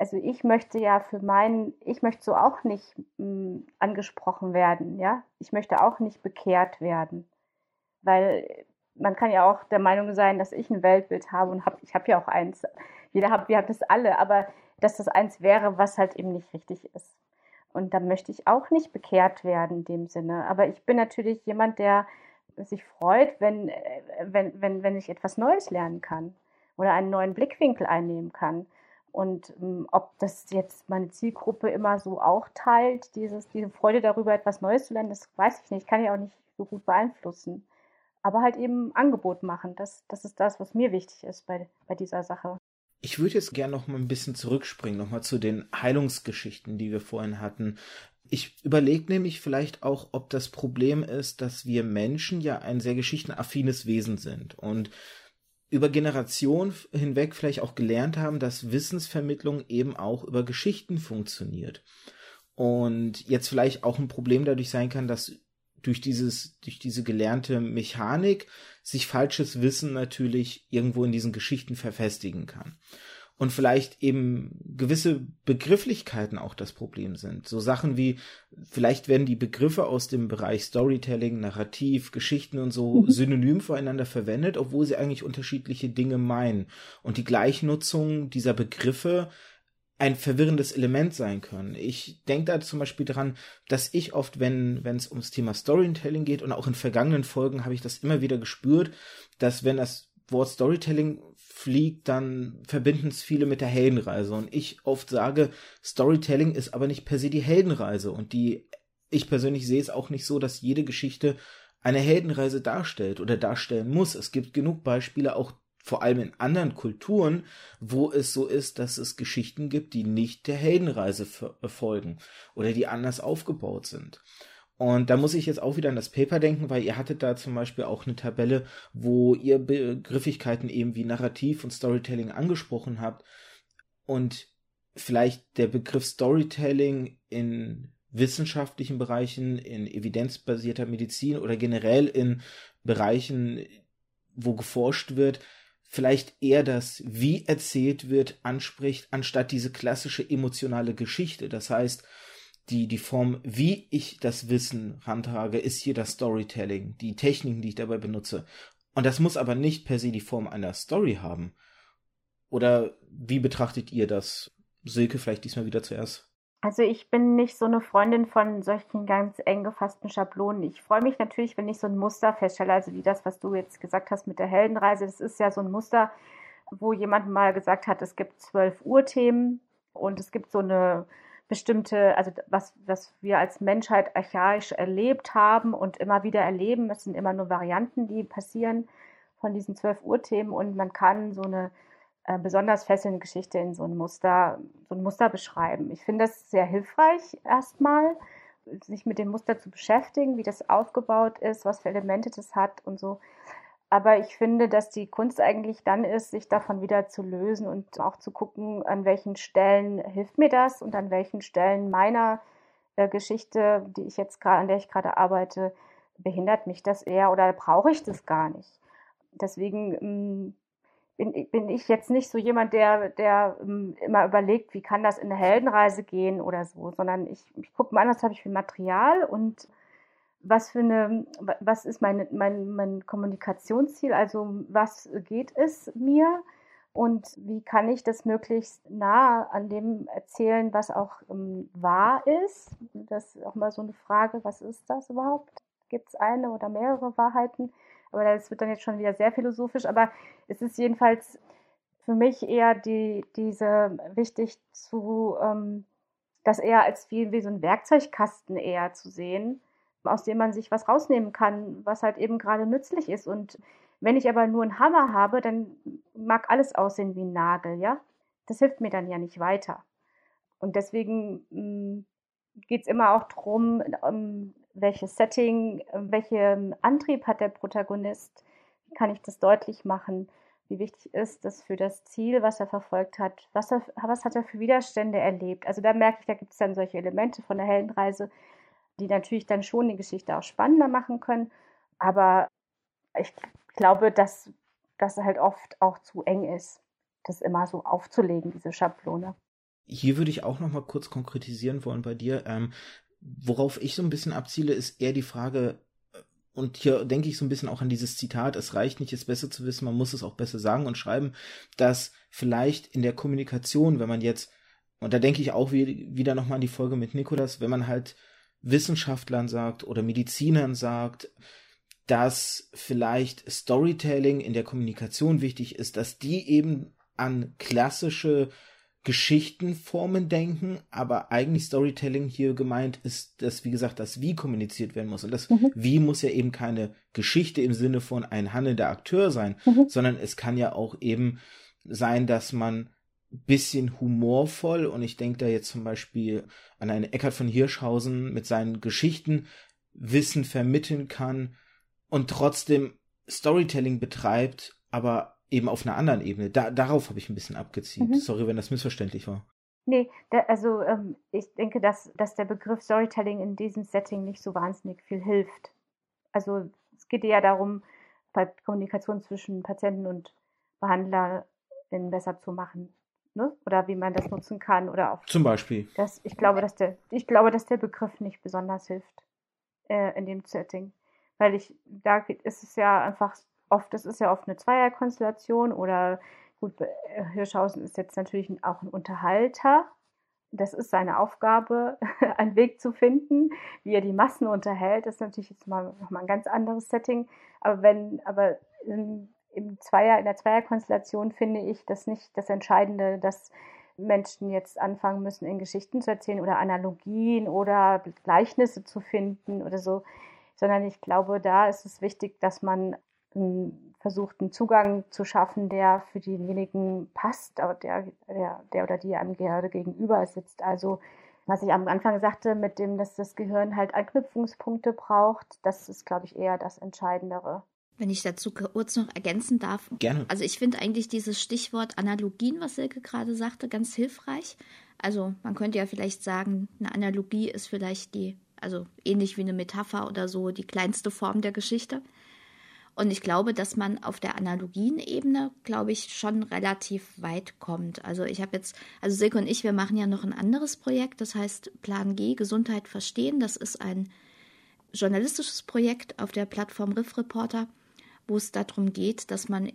S3: also ich möchte ja für meinen, ich möchte so auch nicht mh, hm, angesprochen werden, ja. Ich möchte auch nicht bekehrt werden, weil man kann ja auch der Meinung sein, dass ich ein Weltbild habe und hab, ich habe ja auch eins. Jeder hat, wir haben das alle, aber dass das eins wäre, was halt eben nicht richtig ist. Und da möchte ich auch nicht bekehrt werden in dem Sinne. Aber ich bin natürlich jemand, der sich freut, wenn, äh, wenn, wenn, wenn ich etwas Neues lernen kann oder einen neuen Blickwinkel einnehmen kann. Und ähm, ob das jetzt meine Zielgruppe immer so auch teilt, dieses, diese Freude darüber, etwas Neues zu lernen, das weiß ich nicht, kann ich auch nicht so gut beeinflussen. Aber halt eben Angebot machen, das, das ist das, was mir wichtig ist bei, bei dieser Sache.
S1: Ich würde jetzt gerne noch mal ein bisschen zurückspringen, noch mal zu den Heilungsgeschichten, die wir vorhin hatten. Ich überlege nämlich vielleicht auch, ob das Problem ist, dass wir Menschen ja ein sehr geschichtenaffines Wesen sind und über Generationen hinweg vielleicht auch gelernt haben, dass Wissensvermittlung eben auch über Geschichten funktioniert. Und jetzt vielleicht auch ein Problem dadurch sein kann, dass durch dieses, durch diese gelernte Mechanik sich falsches Wissen natürlich irgendwo in diesen Geschichten verfestigen kann. Und vielleicht eben gewisse Begrifflichkeiten auch das Problem sind. So Sachen wie, vielleicht werden die Begriffe aus dem Bereich Storytelling, Narrativ, Geschichten und so mhm. synonym voreinander verwendet, obwohl sie eigentlich unterschiedliche Dinge meinen. Und die Gleichnutzung dieser Begriffe ein verwirrendes Element sein können. Ich denke da zum Beispiel daran, dass ich oft, wenn wenn es ums Thema Storytelling geht und auch in vergangenen Folgen habe ich das immer wieder gespürt, dass wenn das Wort Storytelling fliegt, dann verbinden es viele mit der Heldenreise. Und ich oft sage, Storytelling ist aber nicht per se die Heldenreise. Und die, ich persönlich sehe es auch nicht so, dass jede Geschichte eine Heldenreise darstellt oder darstellen muss. Es gibt genug Beispiele, auch vor allem in anderen Kulturen, wo es so ist, dass es Geschichten gibt, die nicht der Heldenreise folgen oder die anders aufgebaut sind. Und da muss ich jetzt auch wieder an das Paper denken, weil ihr hattet da zum Beispiel auch eine Tabelle, wo ihr Begrifflichkeiten eben wie Narrativ und Storytelling angesprochen habt. Und vielleicht der Begriff Storytelling in wissenschaftlichen Bereichen, in evidenzbasierter Medizin oder generell in Bereichen, wo geforscht wird, vielleicht eher das, wie erzählt wird, anspricht, anstatt diese klassische emotionale Geschichte. Das heißt, die, die Form, wie ich das Wissen handhage, ist hier das Storytelling, die Techniken, die ich dabei benutze. Und das muss aber nicht per se die Form einer Story haben. Oder wie betrachtet ihr das? Silke, vielleicht diesmal wieder zuerst.
S3: Also ich bin nicht so eine Freundin von solchen ganz eng gefassten Schablonen. Ich freue mich natürlich, wenn ich so ein Muster feststelle, also wie das, was du jetzt gesagt hast mit der Heldenreise. Das ist ja so ein Muster, wo jemand mal gesagt hat, es gibt zwölf Urthemen und es gibt so eine bestimmte, also was, was wir als Menschheit archaisch erlebt haben und immer wieder erleben. Es sind immer nur Varianten, die passieren von diesen zwölf Urthemen und man kann so eine äh, besonders fesselnde Geschichte in so ein Muster, so ein Muster beschreiben. Ich finde das sehr hilfreich, erstmal, sich mit dem Muster zu beschäftigen, wie das aufgebaut ist, was für Elemente das hat und so. Aber ich finde, dass die Kunst eigentlich dann ist, sich davon wieder zu lösen und auch zu gucken, an welchen Stellen hilft mir das und an welchen Stellen meiner äh, Geschichte, die ich jetzt gerade, an der ich gerade arbeite, behindert mich das eher oder brauche ich das gar nicht. Deswegen ähm, bin, bin ich jetzt nicht so jemand, der, der um, immer überlegt, wie kann das in eine Heldenreise gehen oder so, sondern ich, ich gucke mal an, was habe ich für Material und was für eine, was ist mein, mein, mein Kommunikationsziel, also was geht es mir und wie kann ich das möglichst nah an dem erzählen, was auch um, wahr ist. Das ist auch mal so eine Frage, was ist das überhaupt? Gibt es eine oder mehrere Wahrheiten? Aber das wird dann jetzt schon wieder sehr philosophisch. Aber es ist jedenfalls für mich eher die, diese wichtig zu, ähm, das eher als wie, wie so ein Werkzeugkasten eher zu sehen, aus dem man sich was rausnehmen kann, was halt eben gerade nützlich ist. Und wenn ich aber nur einen Hammer habe, dann mag alles aussehen wie ein Nagel, ja. Das hilft mir dann ja nicht weiter. Und deswegen hm, geht es immer auch darum, um, welches Setting, welchen Antrieb hat der Protagonist, wie kann ich das deutlich machen, wie wichtig ist das für das Ziel, was er verfolgt hat, was, er, was hat er für Widerstände erlebt. Also da merke ich, da gibt es dann solche Elemente von der Heldenreise, die natürlich dann schon die Geschichte auch spannender machen können. Aber ich glaube, dass das halt oft auch zu eng ist, das immer so aufzulegen, diese Schablone.
S1: Hier würde ich auch noch mal kurz konkretisieren wollen bei dir. Ähm, worauf ich so ein bisschen abziele, ist eher die Frage, äh, und hier denke ich so ein bisschen auch an dieses Zitat, es reicht nicht, es besser zu wissen, man muss es auch besser sagen und schreiben, dass vielleicht in der Kommunikation, wenn man jetzt, und da denke ich auch wieder nochmal an die Folge mit Nikolas, wenn man halt Wissenschaftlern sagt oder Medizinern sagt, dass vielleicht Storytelling in der Kommunikation wichtig ist, dass die eben an klassische Geschichtenformen denken, aber eigentlich Storytelling hier gemeint ist, dass, wie gesagt, das Wie kommuniziert werden muss. Und das mhm. Wie muss ja eben keine Geschichte im Sinne von ein handelnder Akteur sein, mhm. sondern es kann ja auch eben sein, dass man bisschen humorvoll und ich denke da jetzt zum Beispiel an einen Eckhard von Hirschhausen mit seinen Geschichten Wissen vermitteln kann und trotzdem Storytelling betreibt, aber eben auf einer anderen Ebene. Da, darauf habe ich ein bisschen abgezielt. Mhm. Sorry, wenn das missverständlich war.
S3: Nee, da, also ähm, ich denke, dass, dass der Begriff Storytelling in diesem Setting nicht so wahnsinnig viel hilft. Also es geht ja darum, Kommunikation zwischen Patienten und Behandler besser zu machen. Ne? Oder wie man das nutzen kann. Oder auch.
S1: Zum Beispiel.
S3: Das, ich, glaube, dass der, ich glaube, dass der Begriff nicht besonders hilft äh, in dem Setting. Weil ich, da ist es ja einfach oft, das ist ja oft eine Zweierkonstellation oder gut, äh, Hirschhausen ist jetzt natürlich auch ein Unterhalter. Das ist seine Aufgabe, einen Weg zu finden, wie er die Massen unterhält. Das ist natürlich jetzt mal nochmal ein ganz anderes Setting. Aber wenn, aber im Zweier, in der Zweierkonstellation finde ich das nicht das Entscheidende, dass Menschen jetzt anfangen müssen, in Geschichten zu erzählen oder Analogien oder Gleichnisse zu finden oder so, sondern ich glaube, da ist es wichtig, dass man versucht, einen Zugang zu schaffen, der für denjenigen passt, der, der, der oder die einem gerade gegenüber sitzt. Also was ich am Anfang sagte, mit dem, dass das Gehirn halt Anknüpfungspunkte braucht, das ist, glaube ich, eher das Entscheidendere.
S2: Wenn ich dazu kurz noch ergänzen darf.
S1: Gerne.
S2: Also ich finde eigentlich dieses Stichwort Analogien, was Silke gerade sagte, ganz hilfreich. Also man könnte ja vielleicht sagen, eine Analogie ist vielleicht die, also ähnlich wie eine Metapher oder so, die kleinste Form der Geschichte. Und ich glaube, dass man auf der Analogienebene, glaube ich, schon relativ weit kommt. Also ich habe jetzt, also Silke und ich, wir machen ja noch ein anderes Projekt, das heißt Plan G, Gesundheit verstehen. Das ist ein journalistisches Projekt auf der Plattform Riff Reporter, wo es darum geht, dass man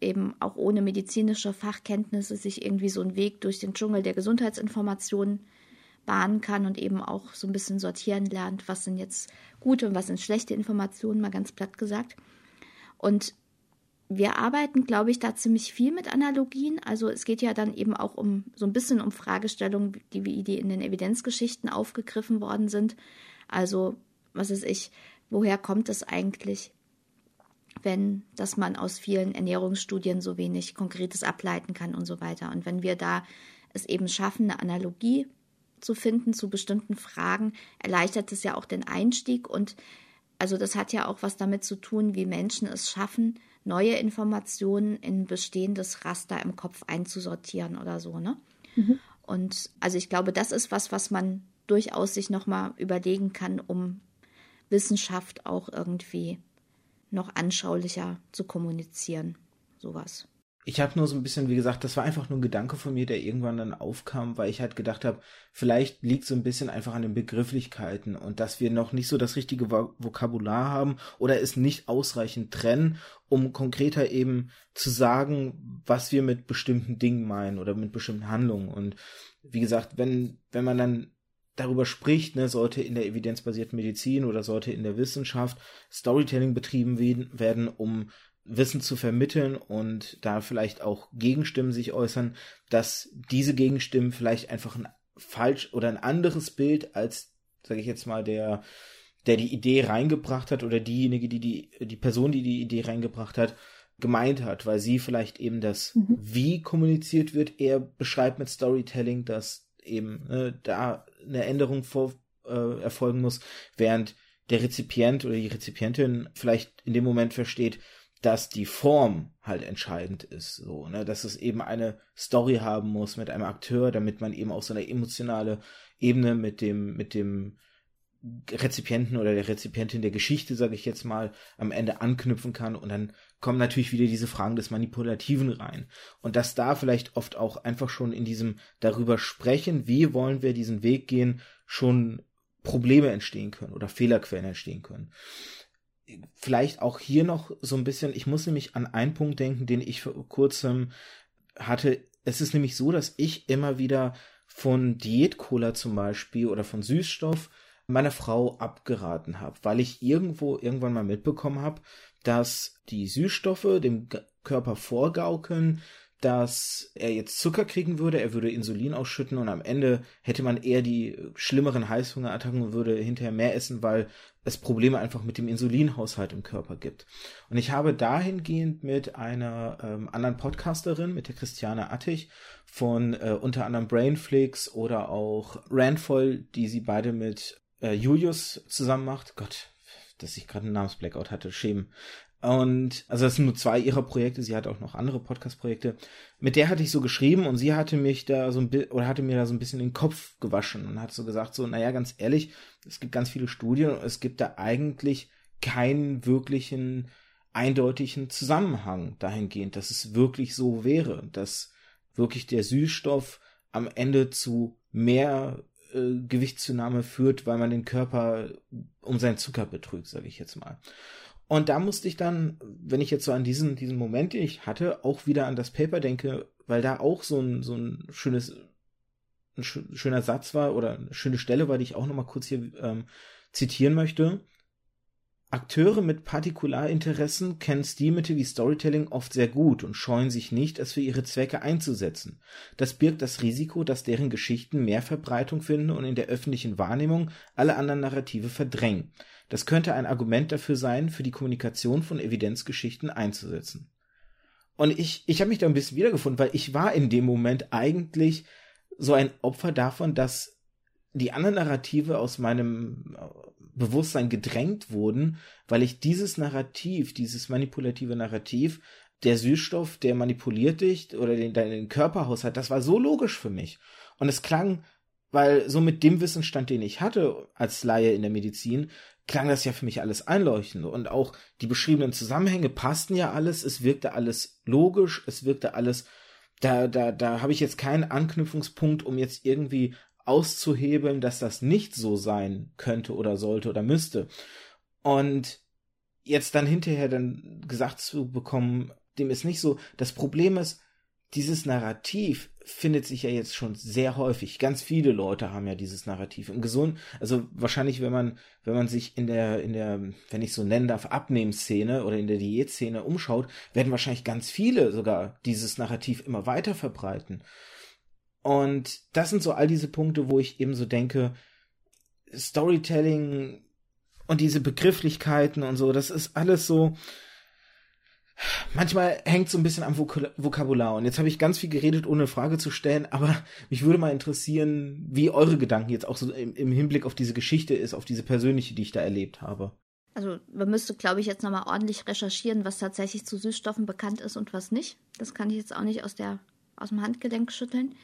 S2: eben auch ohne medizinische Fachkenntnisse sich irgendwie so einen Weg durch den Dschungel der Gesundheitsinformationen bahnen kann und eben auch so ein bisschen sortieren lernt, was sind jetzt gute und was sind schlechte Informationen, mal ganz platt gesagt. Und wir arbeiten, glaube ich, da ziemlich viel mit Analogien. Also es geht ja dann eben auch um so ein bisschen um Fragestellungen, die wie die in den Evidenzgeschichten aufgegriffen worden sind. Also, was ist ich, woher kommt es eigentlich, wenn, dass man aus vielen Ernährungsstudien so wenig Konkretes ableiten kann und so weiter. Und wenn wir da es eben schaffen, eine Analogie zu finden zu bestimmten Fragen, erleichtert es ja auch den Einstieg und also das hat ja auch was damit zu tun, wie Menschen es schaffen, neue Informationen in bestehendes Raster im Kopf einzusortieren oder so, ne? Mhm. Und also ich glaube, das ist was, was man durchaus sich nochmal überlegen kann, um Wissenschaft auch irgendwie noch anschaulicher zu kommunizieren. Sowas
S1: ich habe nur so ein bisschen, wie gesagt, das war einfach nur ein Gedanke von mir, der irgendwann dann aufkam, weil ich halt gedacht habe, vielleicht liegt so ein bisschen einfach an den Begrifflichkeiten und dass wir noch nicht so das richtige Vokabular haben oder es nicht ausreichend trennen, um konkreter eben zu sagen, was wir mit bestimmten Dingen meinen oder mit bestimmten Handlungen. Und wie gesagt, wenn, wenn man dann darüber spricht, ne, sollte in der evidenzbasierten Medizin oder sollte in der Wissenschaft Storytelling betrieben werden, um Wissen zu vermitteln und da vielleicht auch Gegenstimmen sich äußern, dass diese Gegenstimmen vielleicht einfach ein falsch oder ein anderes Bild als, sage ich jetzt mal, der der die Idee reingebracht hat oder diejenige, die die die Person, die die Idee reingebracht hat, gemeint hat, weil sie vielleicht eben das, mhm. wie kommuniziert wird, eher beschreibt mit Storytelling, dass eben äh, da eine Änderung vor, äh, erfolgen muss, während der Rezipient oder die Rezipientin vielleicht in dem Moment versteht, dass die Form halt entscheidend ist, so, ne, dass es eben eine Story haben muss mit einem Akteur, damit man eben auch so eine emotionale Ebene mit dem, mit dem Rezipienten oder der Rezipientin der Geschichte, sage ich jetzt mal, am Ende anknüpfen kann und dann kommen natürlich wieder diese Fragen des Manipulativen rein. Und dass da vielleicht oft auch einfach schon in diesem darüber sprechen, wie wollen wir diesen Weg gehen, schon Probleme entstehen können oder Fehlerquellen entstehen können vielleicht auch hier noch so ein bisschen, ich muss nämlich an einen Punkt denken, den ich vor kurzem hatte. Es ist nämlich so, dass ich immer wieder von Diät-Cola zum Beispiel oder von Süßstoff meiner Frau abgeraten habe, weil ich irgendwo irgendwann mal mitbekommen habe, dass die Süßstoffe dem Körper vorgaukeln, dass er jetzt Zucker kriegen würde, er würde Insulin ausschütten und am Ende hätte man eher die schlimmeren Heißhungerattacken und würde hinterher mehr essen, weil es Probleme einfach mit dem Insulinhaushalt im Körper gibt. Und ich habe dahingehend mit einer ähm, anderen Podcasterin, mit der Christiane Attich von äh, unter anderem Brainflix oder auch Randvoll, die sie beide mit äh, Julius zusammen macht. Gott, dass ich gerade einen Namensblackout hatte, schämen. Und also das sind nur zwei ihrer Projekte, sie hat auch noch andere Podcast-Projekte. Mit der hatte ich so geschrieben und sie hatte mich da so ein bisschen oder hatte mir da so ein bisschen den Kopf gewaschen und hat so gesagt, so, naja, ganz ehrlich, es gibt ganz viele Studien und es gibt da eigentlich keinen wirklichen eindeutigen Zusammenhang dahingehend, dass es wirklich so wäre, dass wirklich der Süßstoff am Ende zu mehr äh, Gewichtszunahme führt, weil man den Körper um seinen Zucker betrügt, sage ich jetzt mal. Und da musste ich dann, wenn ich jetzt so an diesen, diesen Moment, den ich hatte, auch wieder an das Paper denke, weil da auch so ein, so ein schönes, ein schöner Satz war oder eine schöne Stelle war, die ich auch nochmal kurz hier ähm, zitieren möchte. Akteure mit Partikularinteressen kennen Stilmittel wie Storytelling oft sehr gut und scheuen sich nicht, es für ihre Zwecke einzusetzen. Das birgt das Risiko, dass deren Geschichten mehr Verbreitung finden und in der öffentlichen Wahrnehmung alle anderen Narrative verdrängen. Das könnte ein Argument dafür sein, für die Kommunikation von Evidenzgeschichten einzusetzen. Und ich, ich habe mich da ein bisschen wiedergefunden, weil ich war in dem Moment eigentlich so ein Opfer davon, dass die anderen Narrative aus meinem äh, Bewusstsein gedrängt wurden, weil ich dieses Narrativ, dieses manipulative Narrativ, der Süßstoff, der manipuliert dich oder den, deinen Körperhaushalt, das war so logisch für mich. Und es klang, weil so mit dem Wissensstand, den ich hatte als Laie in der Medizin, klang das ja für mich alles einleuchtend. Und auch die beschriebenen Zusammenhänge passten ja alles, es wirkte alles logisch, es wirkte alles, da, da, da habe ich jetzt keinen Anknüpfungspunkt, um jetzt irgendwie auszuhebeln, dass das nicht so sein könnte oder sollte oder müsste. Und jetzt dann hinterher dann gesagt zu bekommen, dem ist nicht so. Das Problem ist, dieses Narrativ findet sich ja jetzt schon sehr häufig. Ganz viele Leute haben ja dieses Narrativ. Im Gesund, also wahrscheinlich, wenn man, wenn man sich in der, in der, wenn ich so nennen darf, Abnehmszene oder in der Diätszene umschaut, werden wahrscheinlich ganz viele sogar dieses Narrativ immer weiter verbreiten. Und das sind so all diese Punkte, wo ich eben so denke, Storytelling und diese Begrifflichkeiten und so, das ist alles so, manchmal hängt so ein bisschen am Vok Vokabular. Und jetzt habe ich ganz viel geredet, ohne Frage zu stellen, aber mich würde mal interessieren, wie eure Gedanken jetzt auch so im, im Hinblick auf diese Geschichte ist, auf diese persönliche, die ich da erlebt habe.
S2: Also man müsste, glaube ich, jetzt nochmal ordentlich recherchieren, was tatsächlich zu Süßstoffen bekannt ist und was nicht. Das kann ich jetzt auch nicht aus, der, aus dem Handgelenk schütteln.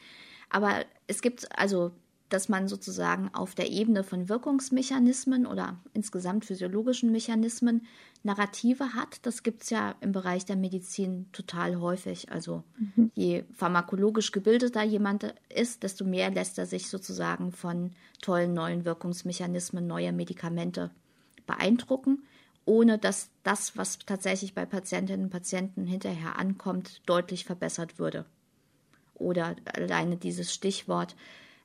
S2: Aber es gibt also, dass man sozusagen auf der Ebene von Wirkungsmechanismen oder insgesamt physiologischen Mechanismen Narrative hat. Das gibt es ja im Bereich der Medizin total häufig. Also mhm. je pharmakologisch gebildeter jemand ist, desto mehr lässt er sich sozusagen von tollen neuen Wirkungsmechanismen, neuer Medikamente beeindrucken, ohne dass das, was tatsächlich bei Patientinnen und Patienten hinterher ankommt, deutlich verbessert würde oder alleine dieses Stichwort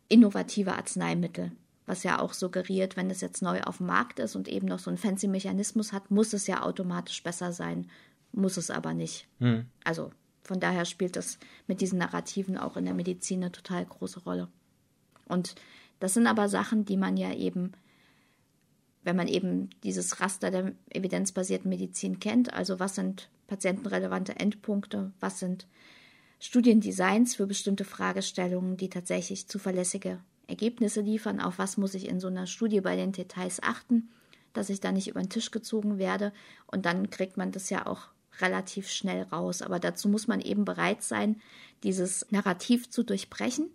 S2: innovative Arzneimittel, was ja auch suggeriert, wenn es jetzt neu auf dem Markt ist und eben noch so einen fancy Mechanismus hat, muss es ja automatisch besser sein, muss es aber nicht. Hm. Also von daher spielt das mit diesen Narrativen auch in der Medizin eine total große Rolle. Und das sind aber Sachen, die man ja eben, wenn man eben dieses Raster der evidenzbasierten Medizin kennt, also was sind patientenrelevante Endpunkte, was sind Studiendesigns für bestimmte Fragestellungen, die tatsächlich zuverlässige Ergebnisse liefern. Auf was muss ich in so einer Studie bei den Details achten, dass ich da nicht über den Tisch gezogen werde. Und dann kriegt man das ja auch relativ schnell raus. Aber dazu muss man eben bereit sein, dieses Narrativ zu durchbrechen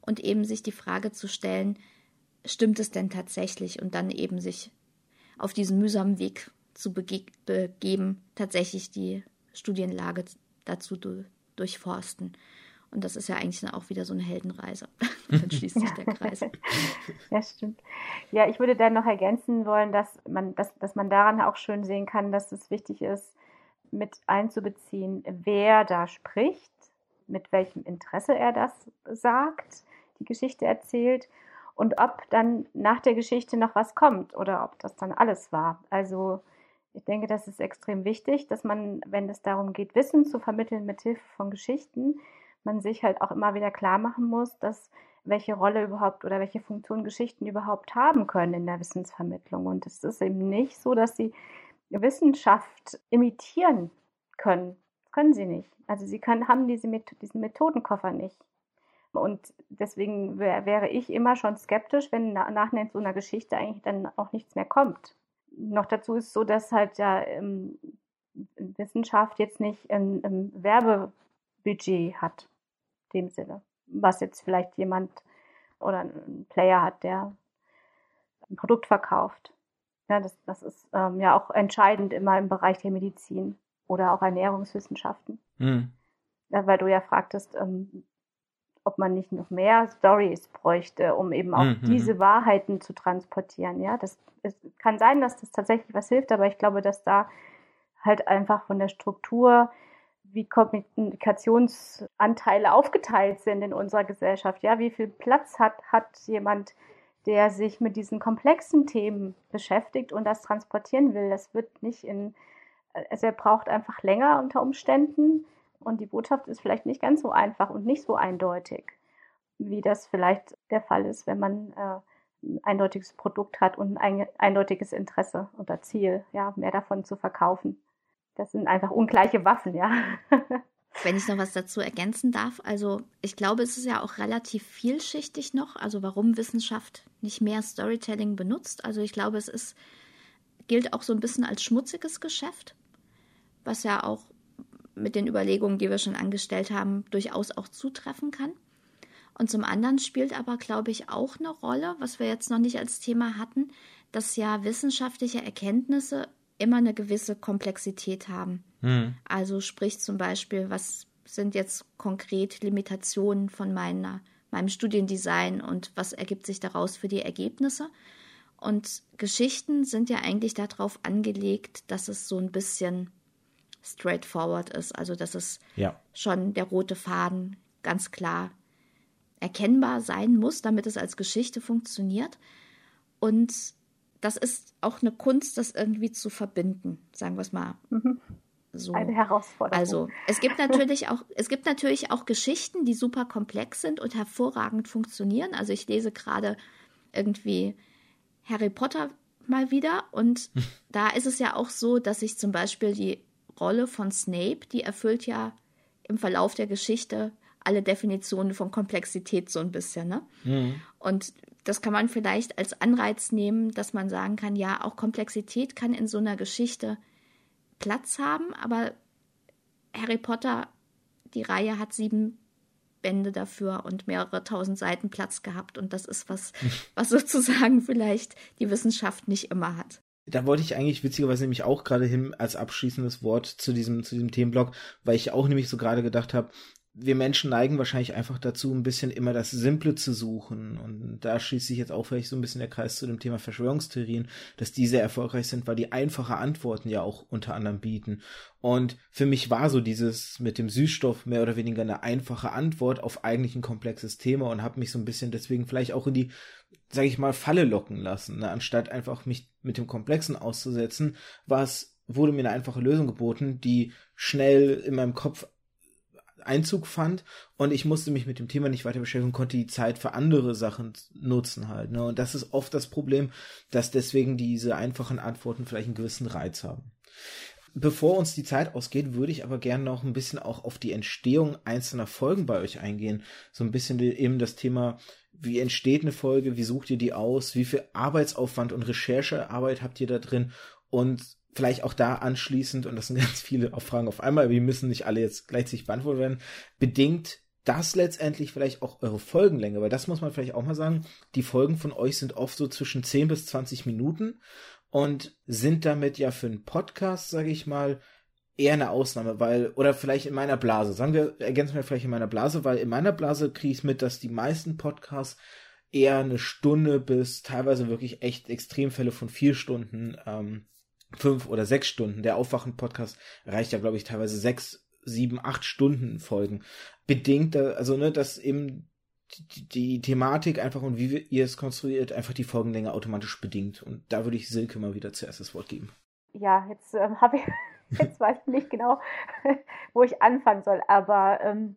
S2: und eben sich die Frage zu stellen, stimmt es denn tatsächlich? Und dann eben sich auf diesen mühsamen Weg zu begeben, tatsächlich die Studienlage dazu durchforsten. Und das ist ja eigentlich dann auch wieder so eine Heldenreise. dann schließt sich der Kreis.
S3: ja, stimmt. Ja, ich würde dann noch ergänzen wollen, dass man, dass, dass man daran auch schön sehen kann, dass es wichtig ist, mit einzubeziehen, wer da spricht, mit welchem Interesse er das sagt, die Geschichte erzählt und ob dann nach der Geschichte noch was kommt oder ob das dann alles war. Also Ich denke, das ist extrem wichtig, dass man, wenn es darum geht, Wissen zu vermitteln mit Hilfe von Geschichten, man sich halt auch immer wieder klar machen muss, dass welche Rolle überhaupt oder welche Funktion Geschichten überhaupt haben können in der Wissensvermittlung. Und es ist eben nicht so, dass sie Wissenschaft imitieren können. Können sie nicht. Also sie können, haben diese, diesen Methodenkoffer nicht. Und deswegen wär, wäre ich immer schon skeptisch, wenn nach so einer Geschichte eigentlich dann auch nichts mehr kommt. Noch dazu ist es so, dass halt ja ähm, Wissenschaft jetzt nicht ein, ein Werbebudget hat, in dem Sinne was jetzt vielleicht jemand oder ein Player hat, der ein Produkt verkauft. Ja, das, das ist ähm, ja auch entscheidend immer im Bereich der Medizin oder auch Ernährungswissenschaften. Mhm. Ja, weil du ja fragtest, ähm, ob man nicht noch mehr Stories bräuchte, um eben auch mhm. diese Wahrheiten zu transportieren. Ja, das es kann sein, dass das tatsächlich was hilft, aber ich glaube, dass da halt einfach von der Struktur wie Kommunikationsanteile aufgeteilt sind in unserer Gesellschaft. Ja, wie viel Platz hat, hat jemand, der sich mit diesen komplexen Themen beschäftigt und das transportieren will. Das wird nicht in, also er braucht einfach länger unter Umständen und die Botschaft ist vielleicht nicht ganz so einfach und nicht so eindeutig, wie das vielleicht der Fall ist, wenn man äh, ein eindeutiges Produkt hat und ein eindeutiges Interesse oder Ziel, ja, mehr davon zu verkaufen. Das sind einfach ungleiche Waffen, ja.
S2: Wenn ich noch was dazu ergänzen darf, also ich glaube, es ist ja auch relativ vielschichtig noch, also warum Wissenschaft nicht mehr Storytelling benutzt. Also ich glaube, es ist, gilt auch so ein bisschen als schmutziges Geschäft, was ja auch mit den Überlegungen, die wir schon angestellt haben, durchaus auch zutreffen kann. Und zum anderen spielt aber, glaube ich, auch eine Rolle, was wir jetzt noch nicht als Thema hatten, dass ja wissenschaftliche Erkenntnisse immer eine gewisse Komplexität haben. Mhm. Also sprich zum Beispiel, was sind jetzt konkret Limitationen von meiner, meinem Studiendesign und was ergibt sich daraus für die Ergebnisse? Und Geschichten sind ja eigentlich darauf angelegt, dass es so ein bisschen straightforward ist, also dass es ja. schon der rote Faden ganz klar erkennbar sein muss, damit es als Geschichte funktioniert. Und das ist auch eine Kunst, das irgendwie zu verbinden, sagen wir es mal. Mhm.
S3: So. Eine Herausforderung.
S2: Also es gibt natürlich auch, es gibt natürlich auch Geschichten, die super komplex sind und hervorragend funktionieren. Also ich lese gerade irgendwie Harry Potter mal wieder und da ist es ja auch so, dass sich zum Beispiel die Rolle von Snape, die erfüllt ja im Verlauf der Geschichte alle Definitionen von Komplexität so ein bisschen. Ne? Mhm. Und das kann man vielleicht als Anreiz nehmen, dass man sagen kann, ja, auch Komplexität kann in so einer Geschichte Platz haben, aber Harry Potter, die Reihe hat sieben Bände dafür und mehrere tausend Seiten Platz gehabt und das ist was, was sozusagen vielleicht die Wissenschaft nicht immer hat.
S1: Da wollte ich eigentlich witzigerweise nämlich auch gerade hin als abschließendes Wort zu diesem, zu diesem Themenblock, weil ich auch nämlich so gerade gedacht habe, wir Menschen neigen wahrscheinlich einfach dazu, ein bisschen immer das Simple zu suchen. Und da schließt sich jetzt auch vielleicht so ein bisschen der Kreis zu dem Thema Verschwörungstheorien, dass die sehr erfolgreich sind, weil die einfache Antworten ja auch unter anderem bieten. Und für mich war so dieses mit dem Süßstoff mehr oder weniger eine einfache Antwort auf eigentlich ein komplexes Thema und habe mich so ein bisschen deswegen vielleicht auch in die, sage ich mal, Falle locken lassen. Ne? Anstatt einfach mich mit dem Komplexen auszusetzen, war es wurde mir eine einfache Lösung geboten, die schnell in meinem Kopf Einzug fand und ich musste mich mit dem Thema nicht weiter beschäftigen, konnte die Zeit für andere Sachen nutzen halt. Ne? Und das ist oft das Problem, dass deswegen diese einfachen Antworten vielleicht einen gewissen Reiz haben. Bevor uns die Zeit ausgeht, würde ich aber gerne noch ein bisschen auch auf die Entstehung einzelner Folgen bei euch eingehen. So ein bisschen eben das Thema, wie entsteht eine Folge, wie sucht ihr die aus, wie viel Arbeitsaufwand und Recherchearbeit habt ihr da drin? Und vielleicht auch da anschließend, und das sind ganz viele Fragen auf einmal, wir müssen nicht alle jetzt gleichzeitig beantwortet werden, bedingt das letztendlich vielleicht auch eure Folgenlänge, weil das muss man vielleicht auch mal sagen, die Folgen von euch sind oft so zwischen 10 bis 20 Minuten und sind damit ja für einen Podcast, sage ich mal, eher eine Ausnahme, weil, oder vielleicht in meiner Blase, sagen wir, ergänzen wir vielleicht in meiner Blase, weil in meiner Blase kriege ich mit, dass die meisten Podcasts eher eine Stunde bis teilweise wirklich echt Extremfälle von vier Stunden ähm, fünf oder sechs Stunden. Der Aufwachen-Podcast reicht ja, glaube ich, teilweise sechs, sieben, acht Stunden Folgen. Bedingt, also, ne, dass eben die, Thematik einfach und wie ihr es konstruiert, einfach die Folgenlänge automatisch bedingt. Und da würde ich Silke mal wieder zuerst das Wort geben.
S3: ja, jetzt ähm, habe ich, jetzt weiß ich nicht genau, wo ich anfangen soll, aber ähm,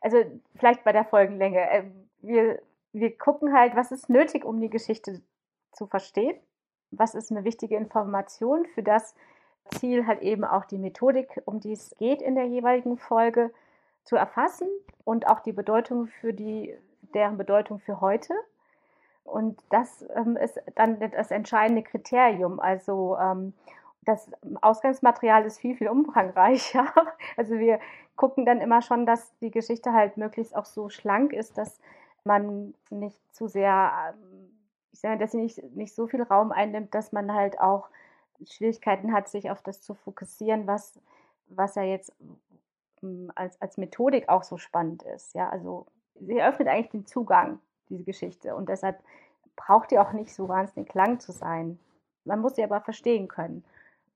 S3: also vielleicht bei der Folgenlänge. Äh, wir, wir gucken halt, was ist nötig, um die Geschichte zu verstehen. Was ist eine wichtige Information für das Ziel, halt eben auch die Methodik, um die es geht in der jeweiligen Folge, zu erfassen und auch die Bedeutung für die, deren Bedeutung für heute. Und das ähm, ist dann das entscheidende Kriterium. Also ähm, das Ausgangsmaterial ist viel, viel umfangreicher. Also wir gucken dann immer schon, dass die Geschichte halt möglichst auch so schlank ist, dass man nicht zu sehr, ähm, ich sage, dass sie nicht, nicht so viel Raum einnimmt, dass man halt auch Schwierigkeiten hat, sich auf das zu fokussieren, was, was ja jetzt als, als Methodik auch so spannend ist. Ja, also sie öffnet eigentlich den Zugang, diese Geschichte. Und deshalb braucht die auch nicht so wahnsinnig lang zu sein. Man muss sie aber verstehen können.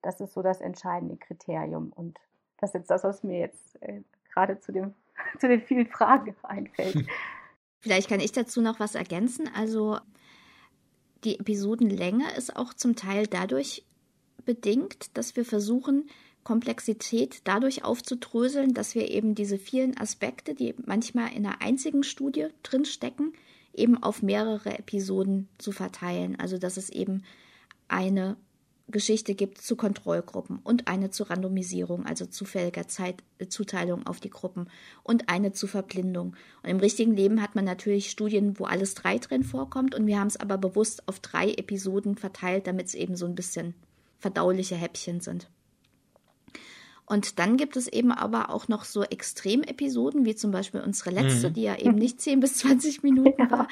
S3: Das ist so das entscheidende Kriterium. Und das ist jetzt das, was mir jetzt äh, gerade zu, dem, zu den vielen Fragen einfällt.
S2: Vielleicht kann ich dazu noch was ergänzen. Also die Episodenlänge ist auch zum Teil dadurch bedingt, dass wir versuchen, Komplexität dadurch aufzudröseln, dass wir eben diese vielen Aspekte, die manchmal in einer einzigen Studie drinstecken, eben auf mehrere Episoden zu verteilen. Also dass es eben eine Geschichte gibt zu Kontrollgruppen und eine zur Randomisierung, also zufälliger Zeit, äh, Zuteilung auf die Gruppen und eine zur Verblindung. Und im richtigen Leben hat man natürlich Studien, wo alles drei drin vorkommt und wir haben es aber bewusst auf drei Episoden verteilt, damit es eben so ein bisschen verdauliche Häppchen sind. Und dann gibt es eben aber auch noch so Extremepisoden, wie zum Beispiel unsere letzte, mhm. die ja eben nicht 10 bis 20 Minuten ja. war,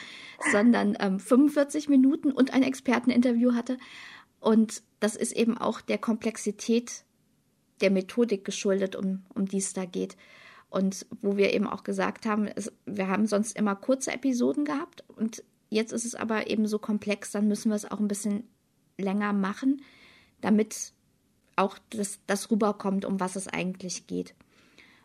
S2: sondern ähm, 45 Minuten und ein Experteninterview hatte. Und das ist eben auch der Komplexität der Methodik geschuldet, um, um die es da geht. Und wo wir eben auch gesagt haben, es, wir haben sonst immer kurze Episoden gehabt und jetzt ist es aber eben so komplex, dann müssen wir es auch ein bisschen länger machen, damit auch das, das rüberkommt, um was es eigentlich geht.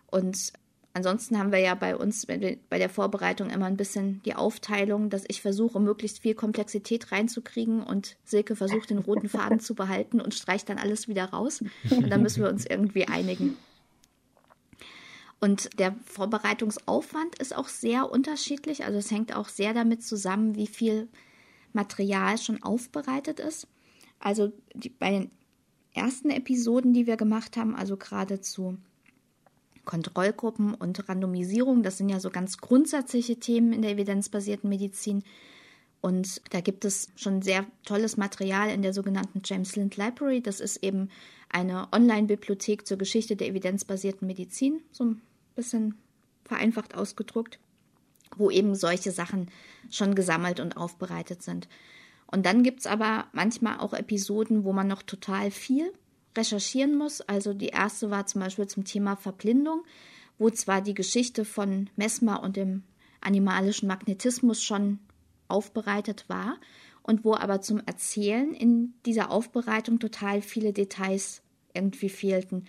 S2: Und Ansonsten haben wir ja bei uns bei der Vorbereitung immer ein bisschen die Aufteilung, dass ich versuche, möglichst viel Komplexität reinzukriegen und Silke versucht, den roten Faden zu behalten und streicht dann alles wieder raus. Und dann müssen wir uns irgendwie einigen. Und der Vorbereitungsaufwand ist auch sehr unterschiedlich. Also es hängt auch sehr damit zusammen, wie viel Material schon aufbereitet ist. Also die, bei den ersten Episoden, die wir gemacht haben, also geradezu Kontrollgruppen und Randomisierung. Das sind ja so ganz grundsätzliche Themen in der evidenzbasierten Medizin. Und da gibt es schon sehr tolles Material in der sogenannten James Lind Library. Das ist eben eine Online-Bibliothek zur Geschichte der evidenzbasierten Medizin, so ein bisschen vereinfacht ausgedruckt, wo eben solche Sachen schon gesammelt und aufbereitet sind. Und dann gibt es aber manchmal auch Episoden, wo man noch total viel recherchieren muss. Also die erste war zum Beispiel zum Thema Verblindung, wo zwar die Geschichte von Mesmer und dem animalischen Magnetismus schon aufbereitet war und wo aber zum Erzählen in dieser Aufbereitung total viele Details irgendwie fehlten.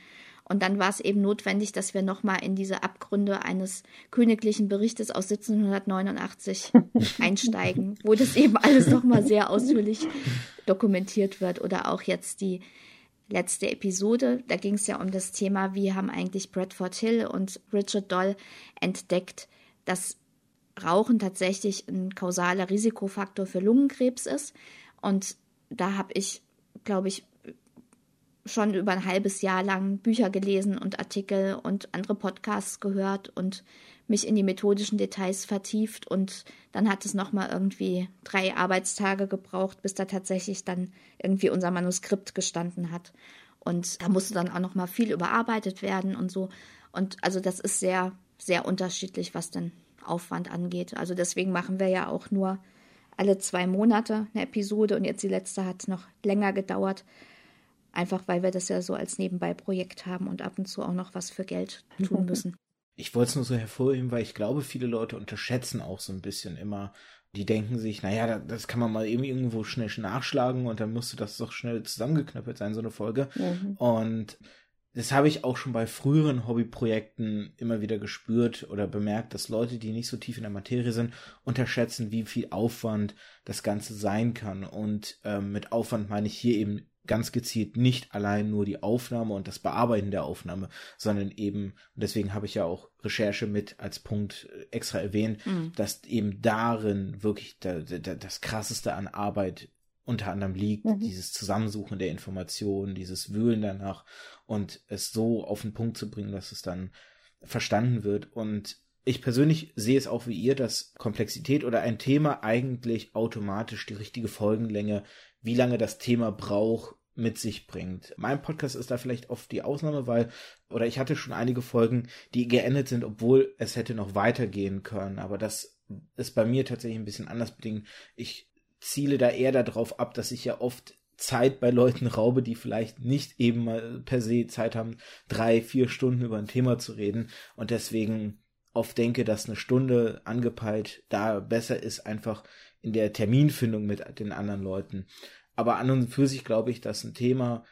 S2: Und dann war es eben notwendig, dass wir nochmal in diese Abgründe eines königlichen Berichtes aus 1789 einsteigen, wo das eben alles nochmal sehr ausführlich dokumentiert wird. Oder auch jetzt die letzte Episode. Da ging es ja um das Thema, wie haben eigentlich Bradford Hill und Richard Doll entdeckt, dass Rauchen tatsächlich ein kausaler Risikofaktor für Lungenkrebs ist. Und da habe ich, glaube ich, schon über ein halbes Jahr lang Bücher gelesen und Artikel und andere Podcasts gehört und mich in die methodischen Details vertieft und dann hat es nochmal irgendwie drei Arbeitstage gebraucht, bis da tatsächlich dann irgendwie unser Manuskript gestanden hat. Und da musste dann auch nochmal viel überarbeitet werden und so. Und also das ist sehr, sehr unterschiedlich, was den Aufwand angeht. Also deswegen machen wir ja auch nur alle zwei Monate eine Episode und jetzt die letzte hat noch länger gedauert. Einfach weil wir das ja so als Nebenbei-Projekt haben und ab und zu auch noch was für Geld tun müssen.
S1: Ich wollte es nur so hervorheben, weil ich glaube, viele Leute unterschätzen auch so ein bisschen immer. Die denken sich, naja, das kann man mal eben irgendwo schnell nachschlagen und dann musste das doch schnell zusammengeknöppelt sein, so eine Folge. Mhm. Und das habe ich auch schon bei früheren Hobbyprojekten immer wieder gespürt oder bemerkt, dass Leute, die nicht so tief in der Materie sind, unterschätzen, wie viel Aufwand das Ganze sein kann. Und ähm, mit Aufwand meine ich hier eben ganz gezielt nicht allein nur die Aufnahme und das Bearbeiten der Aufnahme, sondern eben, und deswegen habe ich ja auch Recherche mit als Punkt äh, extra erwähnt, mhm. dass eben darin wirklich da, da, das krasseste an Arbeit unter anderem liegt, mhm. dieses Zusammensuchen der Informationen, dieses Wühlen danach und es so auf den Punkt zu bringen, dass es dann verstanden wird. Und ich persönlich sehe es auch wie ihr, dass Komplexität oder ein Thema eigentlich automatisch die richtige Folgenlänge wie lange das Thema braucht, mit sich bringt. Mein Podcast ist da vielleicht oft die Ausnahme, weil, oder ich hatte schon einige Folgen, die geendet sind, obwohl es hätte noch weitergehen können. Aber das ist bei mir tatsächlich ein bisschen anders bedingt. Ich ziele da eher darauf ab, dass ich ja oft Zeit bei Leuten raube, die vielleicht nicht eben mal per se Zeit haben, drei, vier Stunden über ein Thema zu reden und deswegen oft denke, dass eine Stunde angepeilt da besser ist, einfach in der Terminfindung mit den anderen Leuten. Aber an und für sich glaube ich, dass ein Thema,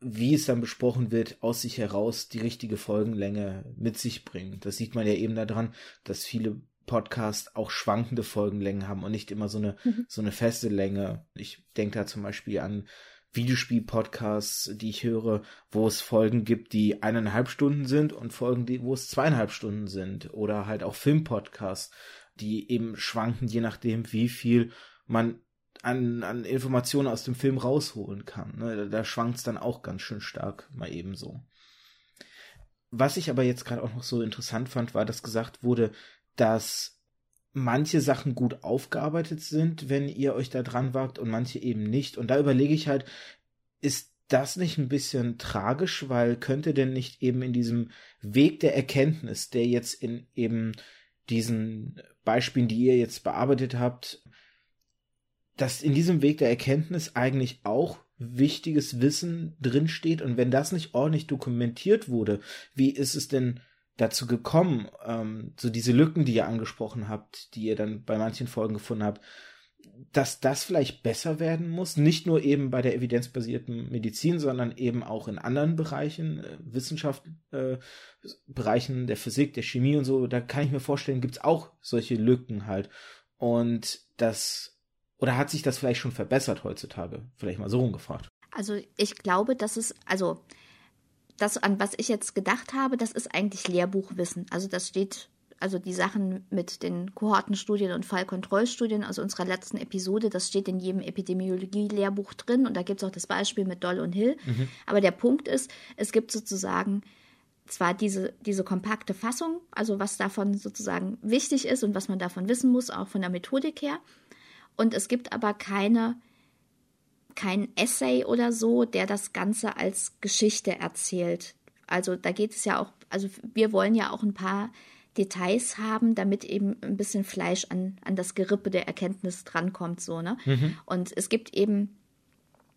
S1: wie es dann besprochen wird, aus sich heraus die richtige Folgenlänge mit sich bringt. Das sieht man ja eben daran, dass viele Podcasts auch schwankende Folgenlängen haben und nicht immer so eine, mhm. so eine feste Länge. Ich denke da zum Beispiel an Videospiel-Podcasts, die ich höre, wo es Folgen gibt, die eineinhalb Stunden sind und Folgen, die, wo es zweieinhalb Stunden sind. Oder halt auch Film-Podcasts, die eben schwanken, je nachdem, wie viel man an, an Informationen aus dem Film rausholen kann. Ne? Da, da schwankt es dann auch ganz schön stark, mal eben so. Was ich aber jetzt gerade auch noch so interessant fand, war, dass gesagt wurde, dass manche Sachen gut aufgearbeitet sind, wenn ihr euch da dran wagt und manche eben nicht. Und da überlege ich halt, ist das nicht ein bisschen tragisch, weil könnte denn nicht eben in diesem Weg der Erkenntnis, der jetzt in eben diesen Beispielen, die ihr jetzt bearbeitet habt, dass in diesem Weg der Erkenntnis eigentlich auch wichtiges Wissen drinsteht? Und wenn das nicht ordentlich dokumentiert wurde, wie ist es denn dazu gekommen, ähm, so diese Lücken, die ihr angesprochen habt, die ihr dann bei manchen Folgen gefunden habt, dass das vielleicht besser werden muss, nicht nur eben bei der evidenzbasierten Medizin, sondern eben auch in anderen Bereichen, äh, Wissenschaft, äh, Bereichen der Physik, der Chemie und so, da kann ich mir vorstellen, gibt's auch solche Lücken halt. Und das, oder hat sich das vielleicht schon verbessert heutzutage? Vielleicht mal so rumgefragt.
S2: Also ich glaube, dass es, also das, an was ich jetzt gedacht habe, das ist eigentlich Lehrbuchwissen. Also das steht also die Sachen mit den Kohortenstudien und Fallkontrollstudien aus unserer letzten Episode, das steht in jedem Epidemiologie-Lehrbuch drin und da gibt es auch das Beispiel mit Doll und Hill. Mhm. Aber der Punkt ist, es gibt sozusagen zwar diese, diese kompakte Fassung, also was davon sozusagen wichtig ist und was man davon wissen muss, auch von der Methodik her. Und es gibt aber keine, kein Essay oder so, der das Ganze als Geschichte erzählt. Also da geht es ja auch, also wir wollen ja auch ein paar Details haben, damit eben ein bisschen Fleisch an, an das Gerippe der Erkenntnis drankommt, so, ne? Mhm. Und es gibt eben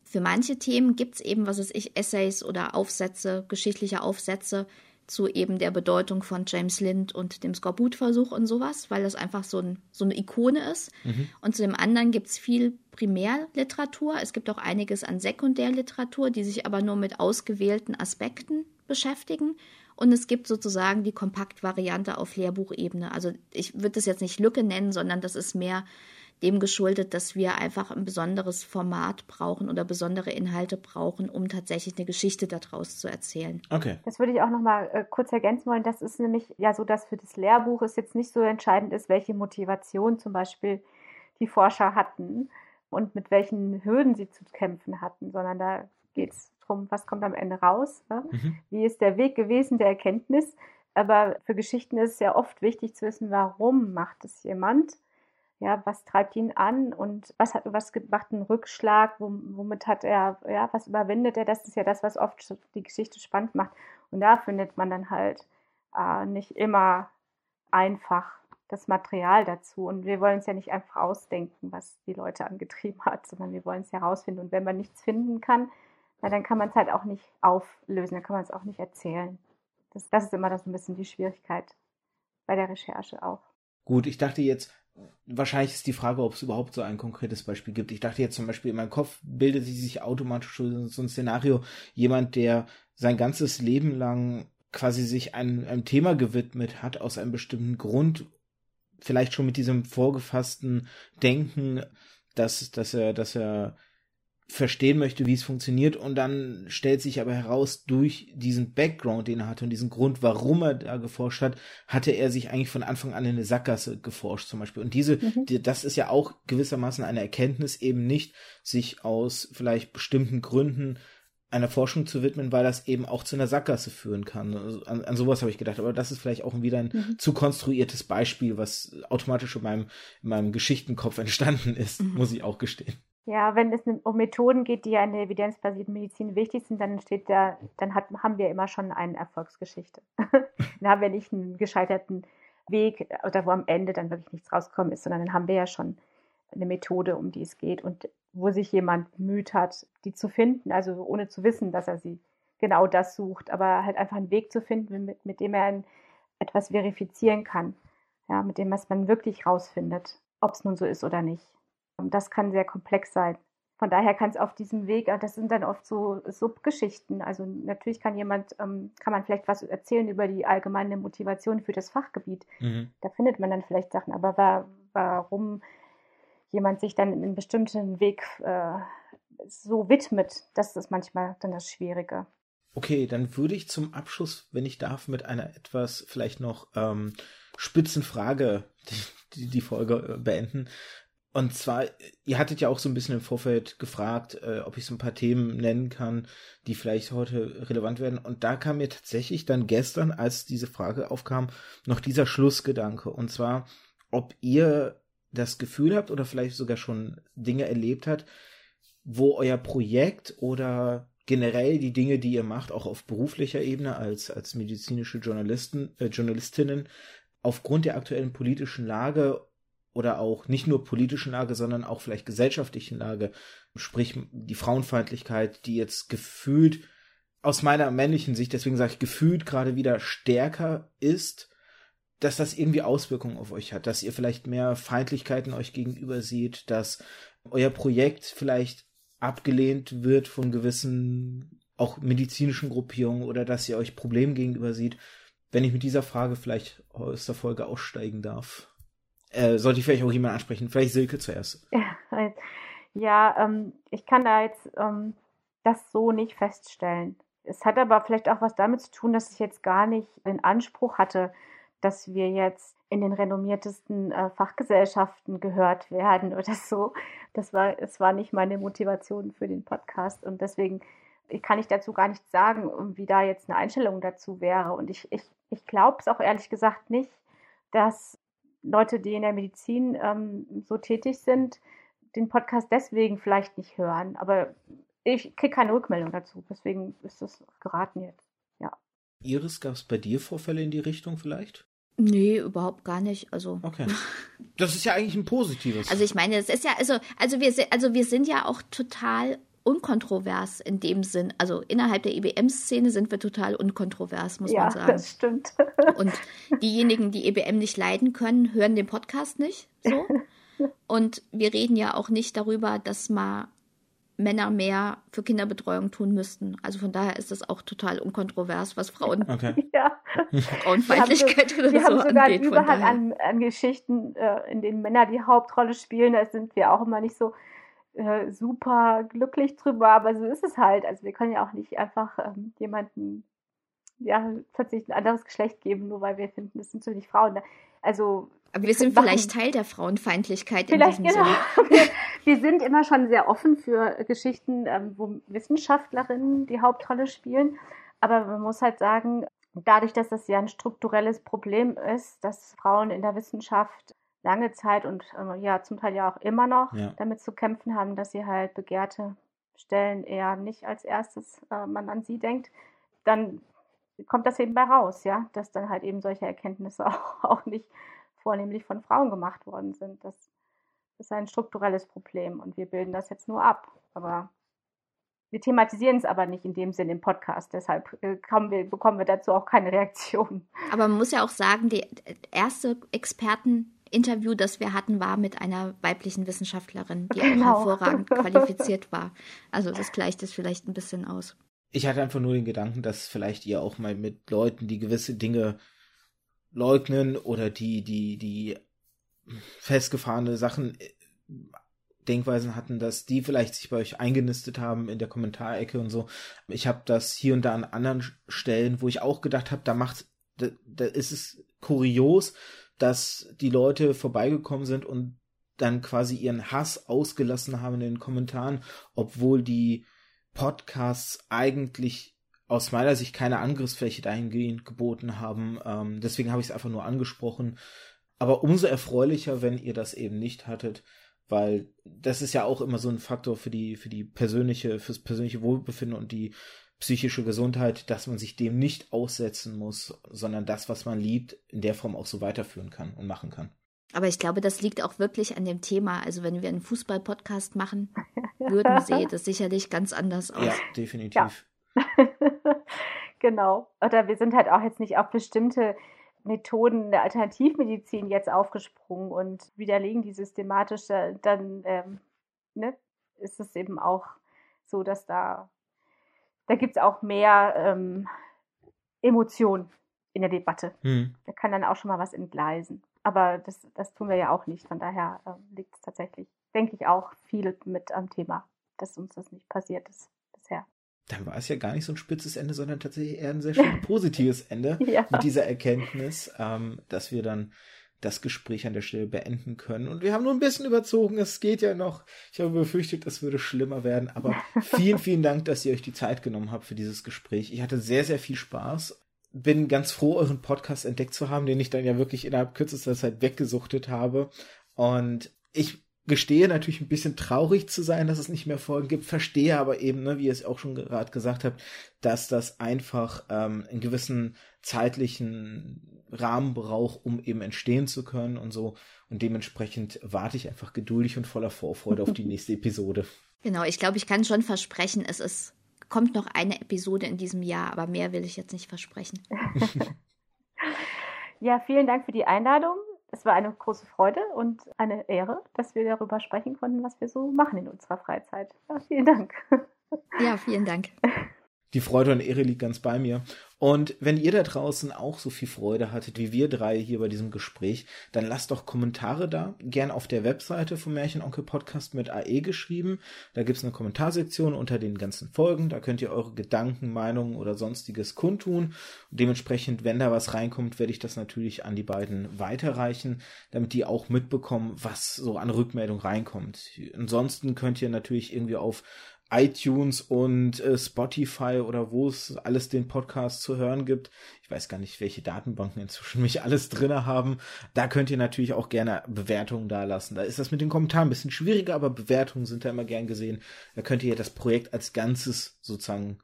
S2: für manche Themen gibt es eben, was weiß ich, Essays oder Aufsätze, geschichtliche Aufsätze zu eben der Bedeutung von James Lind und dem Skorbut-Versuch und sowas, weil das einfach so, ein, so eine Ikone ist. Mhm. Und zu dem anderen gibt es viel Primärliteratur. Es gibt auch einiges an Sekundärliteratur, die sich aber nur mit ausgewählten Aspekten beschäftigen. Und es gibt sozusagen die Kompaktvariante auf Lehrbuchebene. Also ich würde das jetzt nicht Lücke nennen, sondern das ist mehr dem geschuldet, dass wir einfach ein besonderes Format brauchen oder besondere Inhalte brauchen, um tatsächlich eine Geschichte daraus zu erzählen.
S3: Okay. Das würde ich auch noch mal äh, kurz ergänzen wollen. Das ist nämlich ja so, dass für das Lehrbuch es jetzt nicht so entscheidend ist, welche Motivation zum Beispiel die Forscher hatten und mit welchen Hürden sie zu kämpfen hatten, sondern da geht es drum, was kommt am Ende raus, ne? mhm. wie ist der Weg gewesen der Erkenntnis. Aber für Geschichten ist es ja oft wichtig zu wissen, warum macht es jemand, ja, was treibt ihn an und was hat was gemacht einen Rückschlag, womit hat er, ja, was überwindet er? Das ist ja das, was oft die Geschichte spannend macht. Und da findet man dann halt äh, nicht immer einfach das Material dazu. Und wir wollen es ja nicht einfach ausdenken, was die Leute angetrieben hat, sondern wir wollen es herausfinden. Und wenn man nichts finden kann, na, dann kann man es halt auch nicht auflösen, dann kann man es auch nicht erzählen. Das, das ist immer das ein bisschen die Schwierigkeit bei der Recherche auch.
S1: Gut, ich dachte jetzt, wahrscheinlich ist die Frage, ob es überhaupt so ein konkretes Beispiel gibt. Ich dachte jetzt zum Beispiel, in meinem Kopf bildet sich automatisch so ein Szenario, jemand, der sein ganzes Leben lang quasi sich einem, einem Thema gewidmet hat, aus einem bestimmten Grund, vielleicht schon mit diesem vorgefassten Denken, dass, dass er, dass er verstehen möchte, wie es funktioniert und dann stellt sich aber heraus, durch diesen Background, den er hatte und diesen Grund, warum er da geforscht hat, hatte er sich eigentlich von Anfang an in eine Sackgasse geforscht zum Beispiel. Und diese, mhm. die, das ist ja auch gewissermaßen eine Erkenntnis, eben nicht sich aus vielleicht bestimmten Gründen einer Forschung zu widmen, weil das eben auch zu einer Sackgasse führen kann. Also an, an sowas habe ich gedacht, aber das ist vielleicht auch wieder ein mhm. zu konstruiertes Beispiel, was automatisch in meinem, in meinem Geschichtenkopf entstanden ist, mhm. muss ich auch gestehen.
S3: Ja, wenn es um Methoden geht, die ja in der evidenzbasierten Medizin wichtig sind, dann steht da, dann hat, haben wir immer schon eine Erfolgsgeschichte. dann haben wir nicht einen gescheiterten Weg oder wo am Ende dann wirklich nichts rausgekommen ist, sondern dann haben wir ja schon eine Methode, um die es geht und wo sich jemand müht hat, die zu finden, also ohne zu wissen, dass er sie genau das sucht, aber halt einfach einen Weg zu finden, mit, mit dem er ein, etwas verifizieren kann, ja, mit dem man wirklich rausfindet, ob es nun so ist oder nicht. Und das kann sehr komplex sein. Von daher kann es auf diesem Weg, das sind dann oft so Subgeschichten. Also natürlich kann jemand, ähm, kann man vielleicht was erzählen über die allgemeine Motivation für das Fachgebiet. Mhm. Da findet man dann vielleicht Sachen. Aber war, warum jemand sich dann in einen bestimmten Weg äh, so widmet, das ist manchmal dann das Schwierige.
S1: Okay, dann würde ich zum Abschluss, wenn ich darf, mit einer etwas vielleicht noch ähm, spitzen Frage die, die, die Folge äh, beenden. Und zwar, ihr hattet ja auch so ein bisschen im Vorfeld gefragt, äh, ob ich so ein paar Themen nennen kann, die vielleicht heute relevant werden. Und da kam mir tatsächlich dann gestern, als diese Frage aufkam, noch dieser Schlussgedanke. Und zwar, ob ihr das Gefühl habt oder vielleicht sogar schon Dinge erlebt habt, wo euer Projekt oder generell die Dinge, die ihr macht, auch auf beruflicher Ebene als, als medizinische Journalisten, äh, Journalistinnen, aufgrund der aktuellen politischen Lage oder auch nicht nur politischen Lage, sondern auch vielleicht gesellschaftlichen Lage, sprich die Frauenfeindlichkeit, die jetzt gefühlt aus meiner männlichen Sicht, deswegen sage ich gefühlt gerade wieder stärker ist, dass das irgendwie Auswirkungen auf euch hat, dass ihr vielleicht mehr Feindlichkeiten euch gegenüber seht, dass euer Projekt vielleicht abgelehnt wird von gewissen auch medizinischen Gruppierungen oder dass ihr euch Problemen gegenüber seht, wenn ich mit dieser Frage vielleicht aus der Folge aussteigen darf. Äh, sollte ich vielleicht auch jemand ansprechen? Vielleicht Silke zuerst.
S3: Ja, ja ähm, ich kann da jetzt ähm, das so nicht feststellen. Es hat aber vielleicht auch was damit zu tun, dass ich jetzt gar nicht den Anspruch hatte, dass wir jetzt in den renommiertesten äh, Fachgesellschaften gehört werden oder so. Das war, es war nicht meine Motivation für den Podcast und deswegen kann ich dazu gar nichts sagen, wie da jetzt eine Einstellung dazu wäre. Und ich, ich, ich glaube es auch ehrlich gesagt nicht, dass Leute, die in der Medizin ähm, so tätig sind, den Podcast deswegen vielleicht nicht hören. Aber ich kriege keine Rückmeldung dazu. Deswegen ist das geraten jetzt. Ja.
S1: Iris, gab es bei dir Vorfälle in die Richtung vielleicht?
S2: Nee, überhaupt gar nicht. Also.
S1: Okay. Das ist ja eigentlich ein positives.
S2: Also ich meine, es ist ja, also, also wir also wir sind ja auch total unkontrovers in dem Sinn. Also innerhalb der EBM-Szene sind wir total unkontrovers, muss ja, man sagen. Ja,
S3: das stimmt.
S2: Und diejenigen, die EBM nicht leiden können, hören den Podcast nicht. So. Und wir reden ja auch nicht darüber, dass mal Männer mehr für Kinderbetreuung tun müssten. Also von daher ist das auch total unkontrovers, was Frauen okay. ja. Frauenfeindlichkeit
S3: wir haben, so, wir haben sogar angeht. Überall an, an Geschichten, äh, in denen Männer die Hauptrolle spielen, da sind wir auch immer nicht so äh, super glücklich drüber, aber so ist es halt. Also wir können ja auch nicht einfach ähm, jemanden ja plötzlich ein anderes Geschlecht geben, nur weil wir finden, das sind so nicht Frauen. Also
S2: aber wir sind vielleicht Teil der Frauenfeindlichkeit vielleicht, in diesem genau.
S3: Sinne. wir sind immer schon sehr offen für Geschichten, ähm, wo Wissenschaftlerinnen die Hauptrolle spielen. Aber man muss halt sagen, dadurch, dass das ja ein strukturelles Problem ist, dass Frauen in der Wissenschaft lange Zeit und äh, ja zum Teil ja auch immer noch ja. damit zu kämpfen haben, dass sie halt begehrte Stellen eher nicht als erstes äh, man an sie denkt, dann kommt das eben bei raus, ja, dass dann halt eben solche Erkenntnisse auch, auch nicht vornehmlich von Frauen gemacht worden sind. Das ist ein strukturelles Problem und wir bilden das jetzt nur ab. Aber wir thematisieren es aber nicht in dem Sinn im Podcast, deshalb äh, wir, bekommen wir dazu auch keine Reaktion.
S2: Aber man muss ja auch sagen, die erste Experten Interview, das wir hatten, war mit einer weiblichen Wissenschaftlerin, die genau. auch hervorragend qualifiziert war. Also das gleicht es vielleicht ein bisschen aus.
S1: Ich hatte einfach nur den Gedanken, dass vielleicht ihr auch mal mit Leuten, die gewisse Dinge leugnen oder die, die, die festgefahrene Sachen Denkweisen hatten, dass die vielleicht sich bei euch eingenistet haben in der Kommentarecke und so. Ich habe das hier und da an anderen Stellen, wo ich auch gedacht habe, da macht, da, da ist es kurios, dass die Leute vorbeigekommen sind und dann quasi ihren Hass ausgelassen haben in den Kommentaren, obwohl die Podcasts eigentlich aus meiner Sicht keine Angriffsfläche dahingehend geboten haben. Ähm, deswegen habe ich es einfach nur angesprochen. Aber umso erfreulicher, wenn ihr das eben nicht hattet, weil das ist ja auch immer so ein Faktor für die, für die persönliche, fürs persönliche Wohlbefinden und die psychische Gesundheit, dass man sich dem nicht aussetzen muss, sondern das, was man liebt, in der Form auch so weiterführen kann und machen kann.
S2: Aber ich glaube, das liegt auch wirklich an dem Thema. Also wenn wir einen Fußball-Podcast machen würden, sähe das sicherlich ganz anders aus.
S1: Ja, definitiv. Ja.
S3: genau. Oder wir sind halt auch jetzt nicht auf bestimmte Methoden der Alternativmedizin jetzt aufgesprungen und widerlegen die systematisch, dann ähm, ne, ist es eben auch so, dass da, da gibt es auch mehr ähm, Emotionen in der Debatte. Hm. Da kann dann auch schon mal was entgleisen. Aber das, das tun wir ja auch nicht. Von daher äh, liegt es tatsächlich, denke ich, auch viel mit am Thema, dass uns das nicht passiert ist bisher.
S1: Dann war es ja gar nicht so ein spitzes Ende, sondern tatsächlich eher ein sehr schön positives Ende ja. mit dieser Erkenntnis, ähm, dass wir dann das Gespräch an der Stelle beenden können. Und wir haben nur ein bisschen überzogen. Es geht ja noch. Ich habe befürchtet, es würde schlimmer werden. Aber vielen, vielen Dank, dass ihr euch die Zeit genommen habt für dieses Gespräch. Ich hatte sehr, sehr viel Spaß bin ganz froh, euren Podcast entdeckt zu haben, den ich dann ja wirklich innerhalb kürzester Zeit weggesuchtet habe. Und ich gestehe natürlich ein bisschen traurig zu sein, dass es nicht mehr Folgen gibt, verstehe aber eben, ne, wie ihr es auch schon gerade gesagt habt, dass das einfach ähm, einen gewissen zeitlichen Rahmen braucht, um eben entstehen zu können und so. Und dementsprechend warte ich einfach geduldig und voller Vorfreude auf die nächste Episode.
S2: Genau, ich glaube, ich kann schon versprechen, es ist kommt noch eine Episode in diesem Jahr, aber mehr will ich jetzt nicht versprechen.
S3: ja, vielen Dank für die Einladung. Es war eine große Freude und eine Ehre, dass wir darüber sprechen konnten, was wir so machen in unserer Freizeit. Ja, vielen Dank.
S2: Ja, vielen Dank.
S1: Die Freude und Ehre liegt ganz bei mir. Und wenn ihr da draußen auch so viel Freude hattet wie wir drei hier bei diesem Gespräch, dann lasst doch Kommentare da. Gern auf der Webseite vom Märchenonkel Podcast mit AE geschrieben. Da gibt's eine Kommentarsektion unter den ganzen Folgen. Da könnt ihr eure Gedanken, Meinungen oder sonstiges kundtun. Und dementsprechend, wenn da was reinkommt, werde ich das natürlich an die beiden weiterreichen, damit die auch mitbekommen, was so an Rückmeldung reinkommt. Ansonsten könnt ihr natürlich irgendwie auf iTunes und äh, Spotify oder wo es alles den Podcast zu hören gibt. Ich weiß gar nicht, welche Datenbanken inzwischen mich alles drinne haben. Da könnt ihr natürlich auch gerne Bewertungen da lassen. Da ist das mit den Kommentaren ein bisschen schwieriger, aber Bewertungen sind da immer gern gesehen. Da könnt ihr das Projekt als Ganzes sozusagen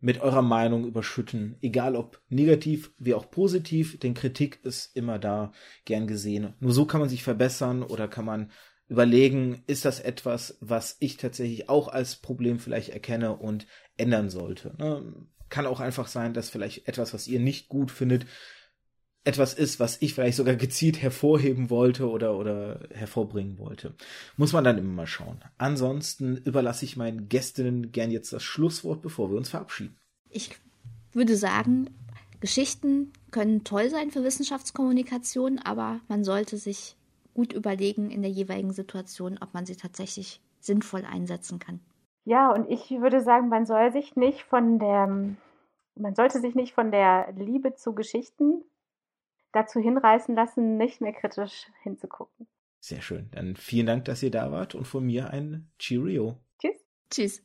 S1: mit eurer Meinung überschütten. Egal ob negativ wie auch positiv, denn Kritik ist immer da gern gesehen. Nur so kann man sich verbessern oder kann man überlegen, ist das etwas, was ich tatsächlich auch als Problem vielleicht erkenne und ändern sollte. Ne? Kann auch einfach sein, dass vielleicht etwas, was ihr nicht gut findet, etwas ist, was ich vielleicht sogar gezielt hervorheben wollte oder, oder hervorbringen wollte. Muss man dann immer mal schauen. Ansonsten überlasse ich meinen Gästinnen gern jetzt das Schlusswort, bevor wir uns verabschieden.
S2: Ich würde sagen, Geschichten können toll sein für Wissenschaftskommunikation, aber man sollte sich gut überlegen in der jeweiligen Situation, ob man sie tatsächlich sinnvoll einsetzen kann.
S3: Ja, und ich würde sagen, man soll sich nicht von der, man sollte sich nicht von der Liebe zu Geschichten dazu hinreißen lassen, nicht mehr kritisch hinzugucken.
S1: Sehr schön. Dann vielen Dank, dass ihr da wart und von mir ein Cheerio.
S3: Tschüss.
S2: Tschüss.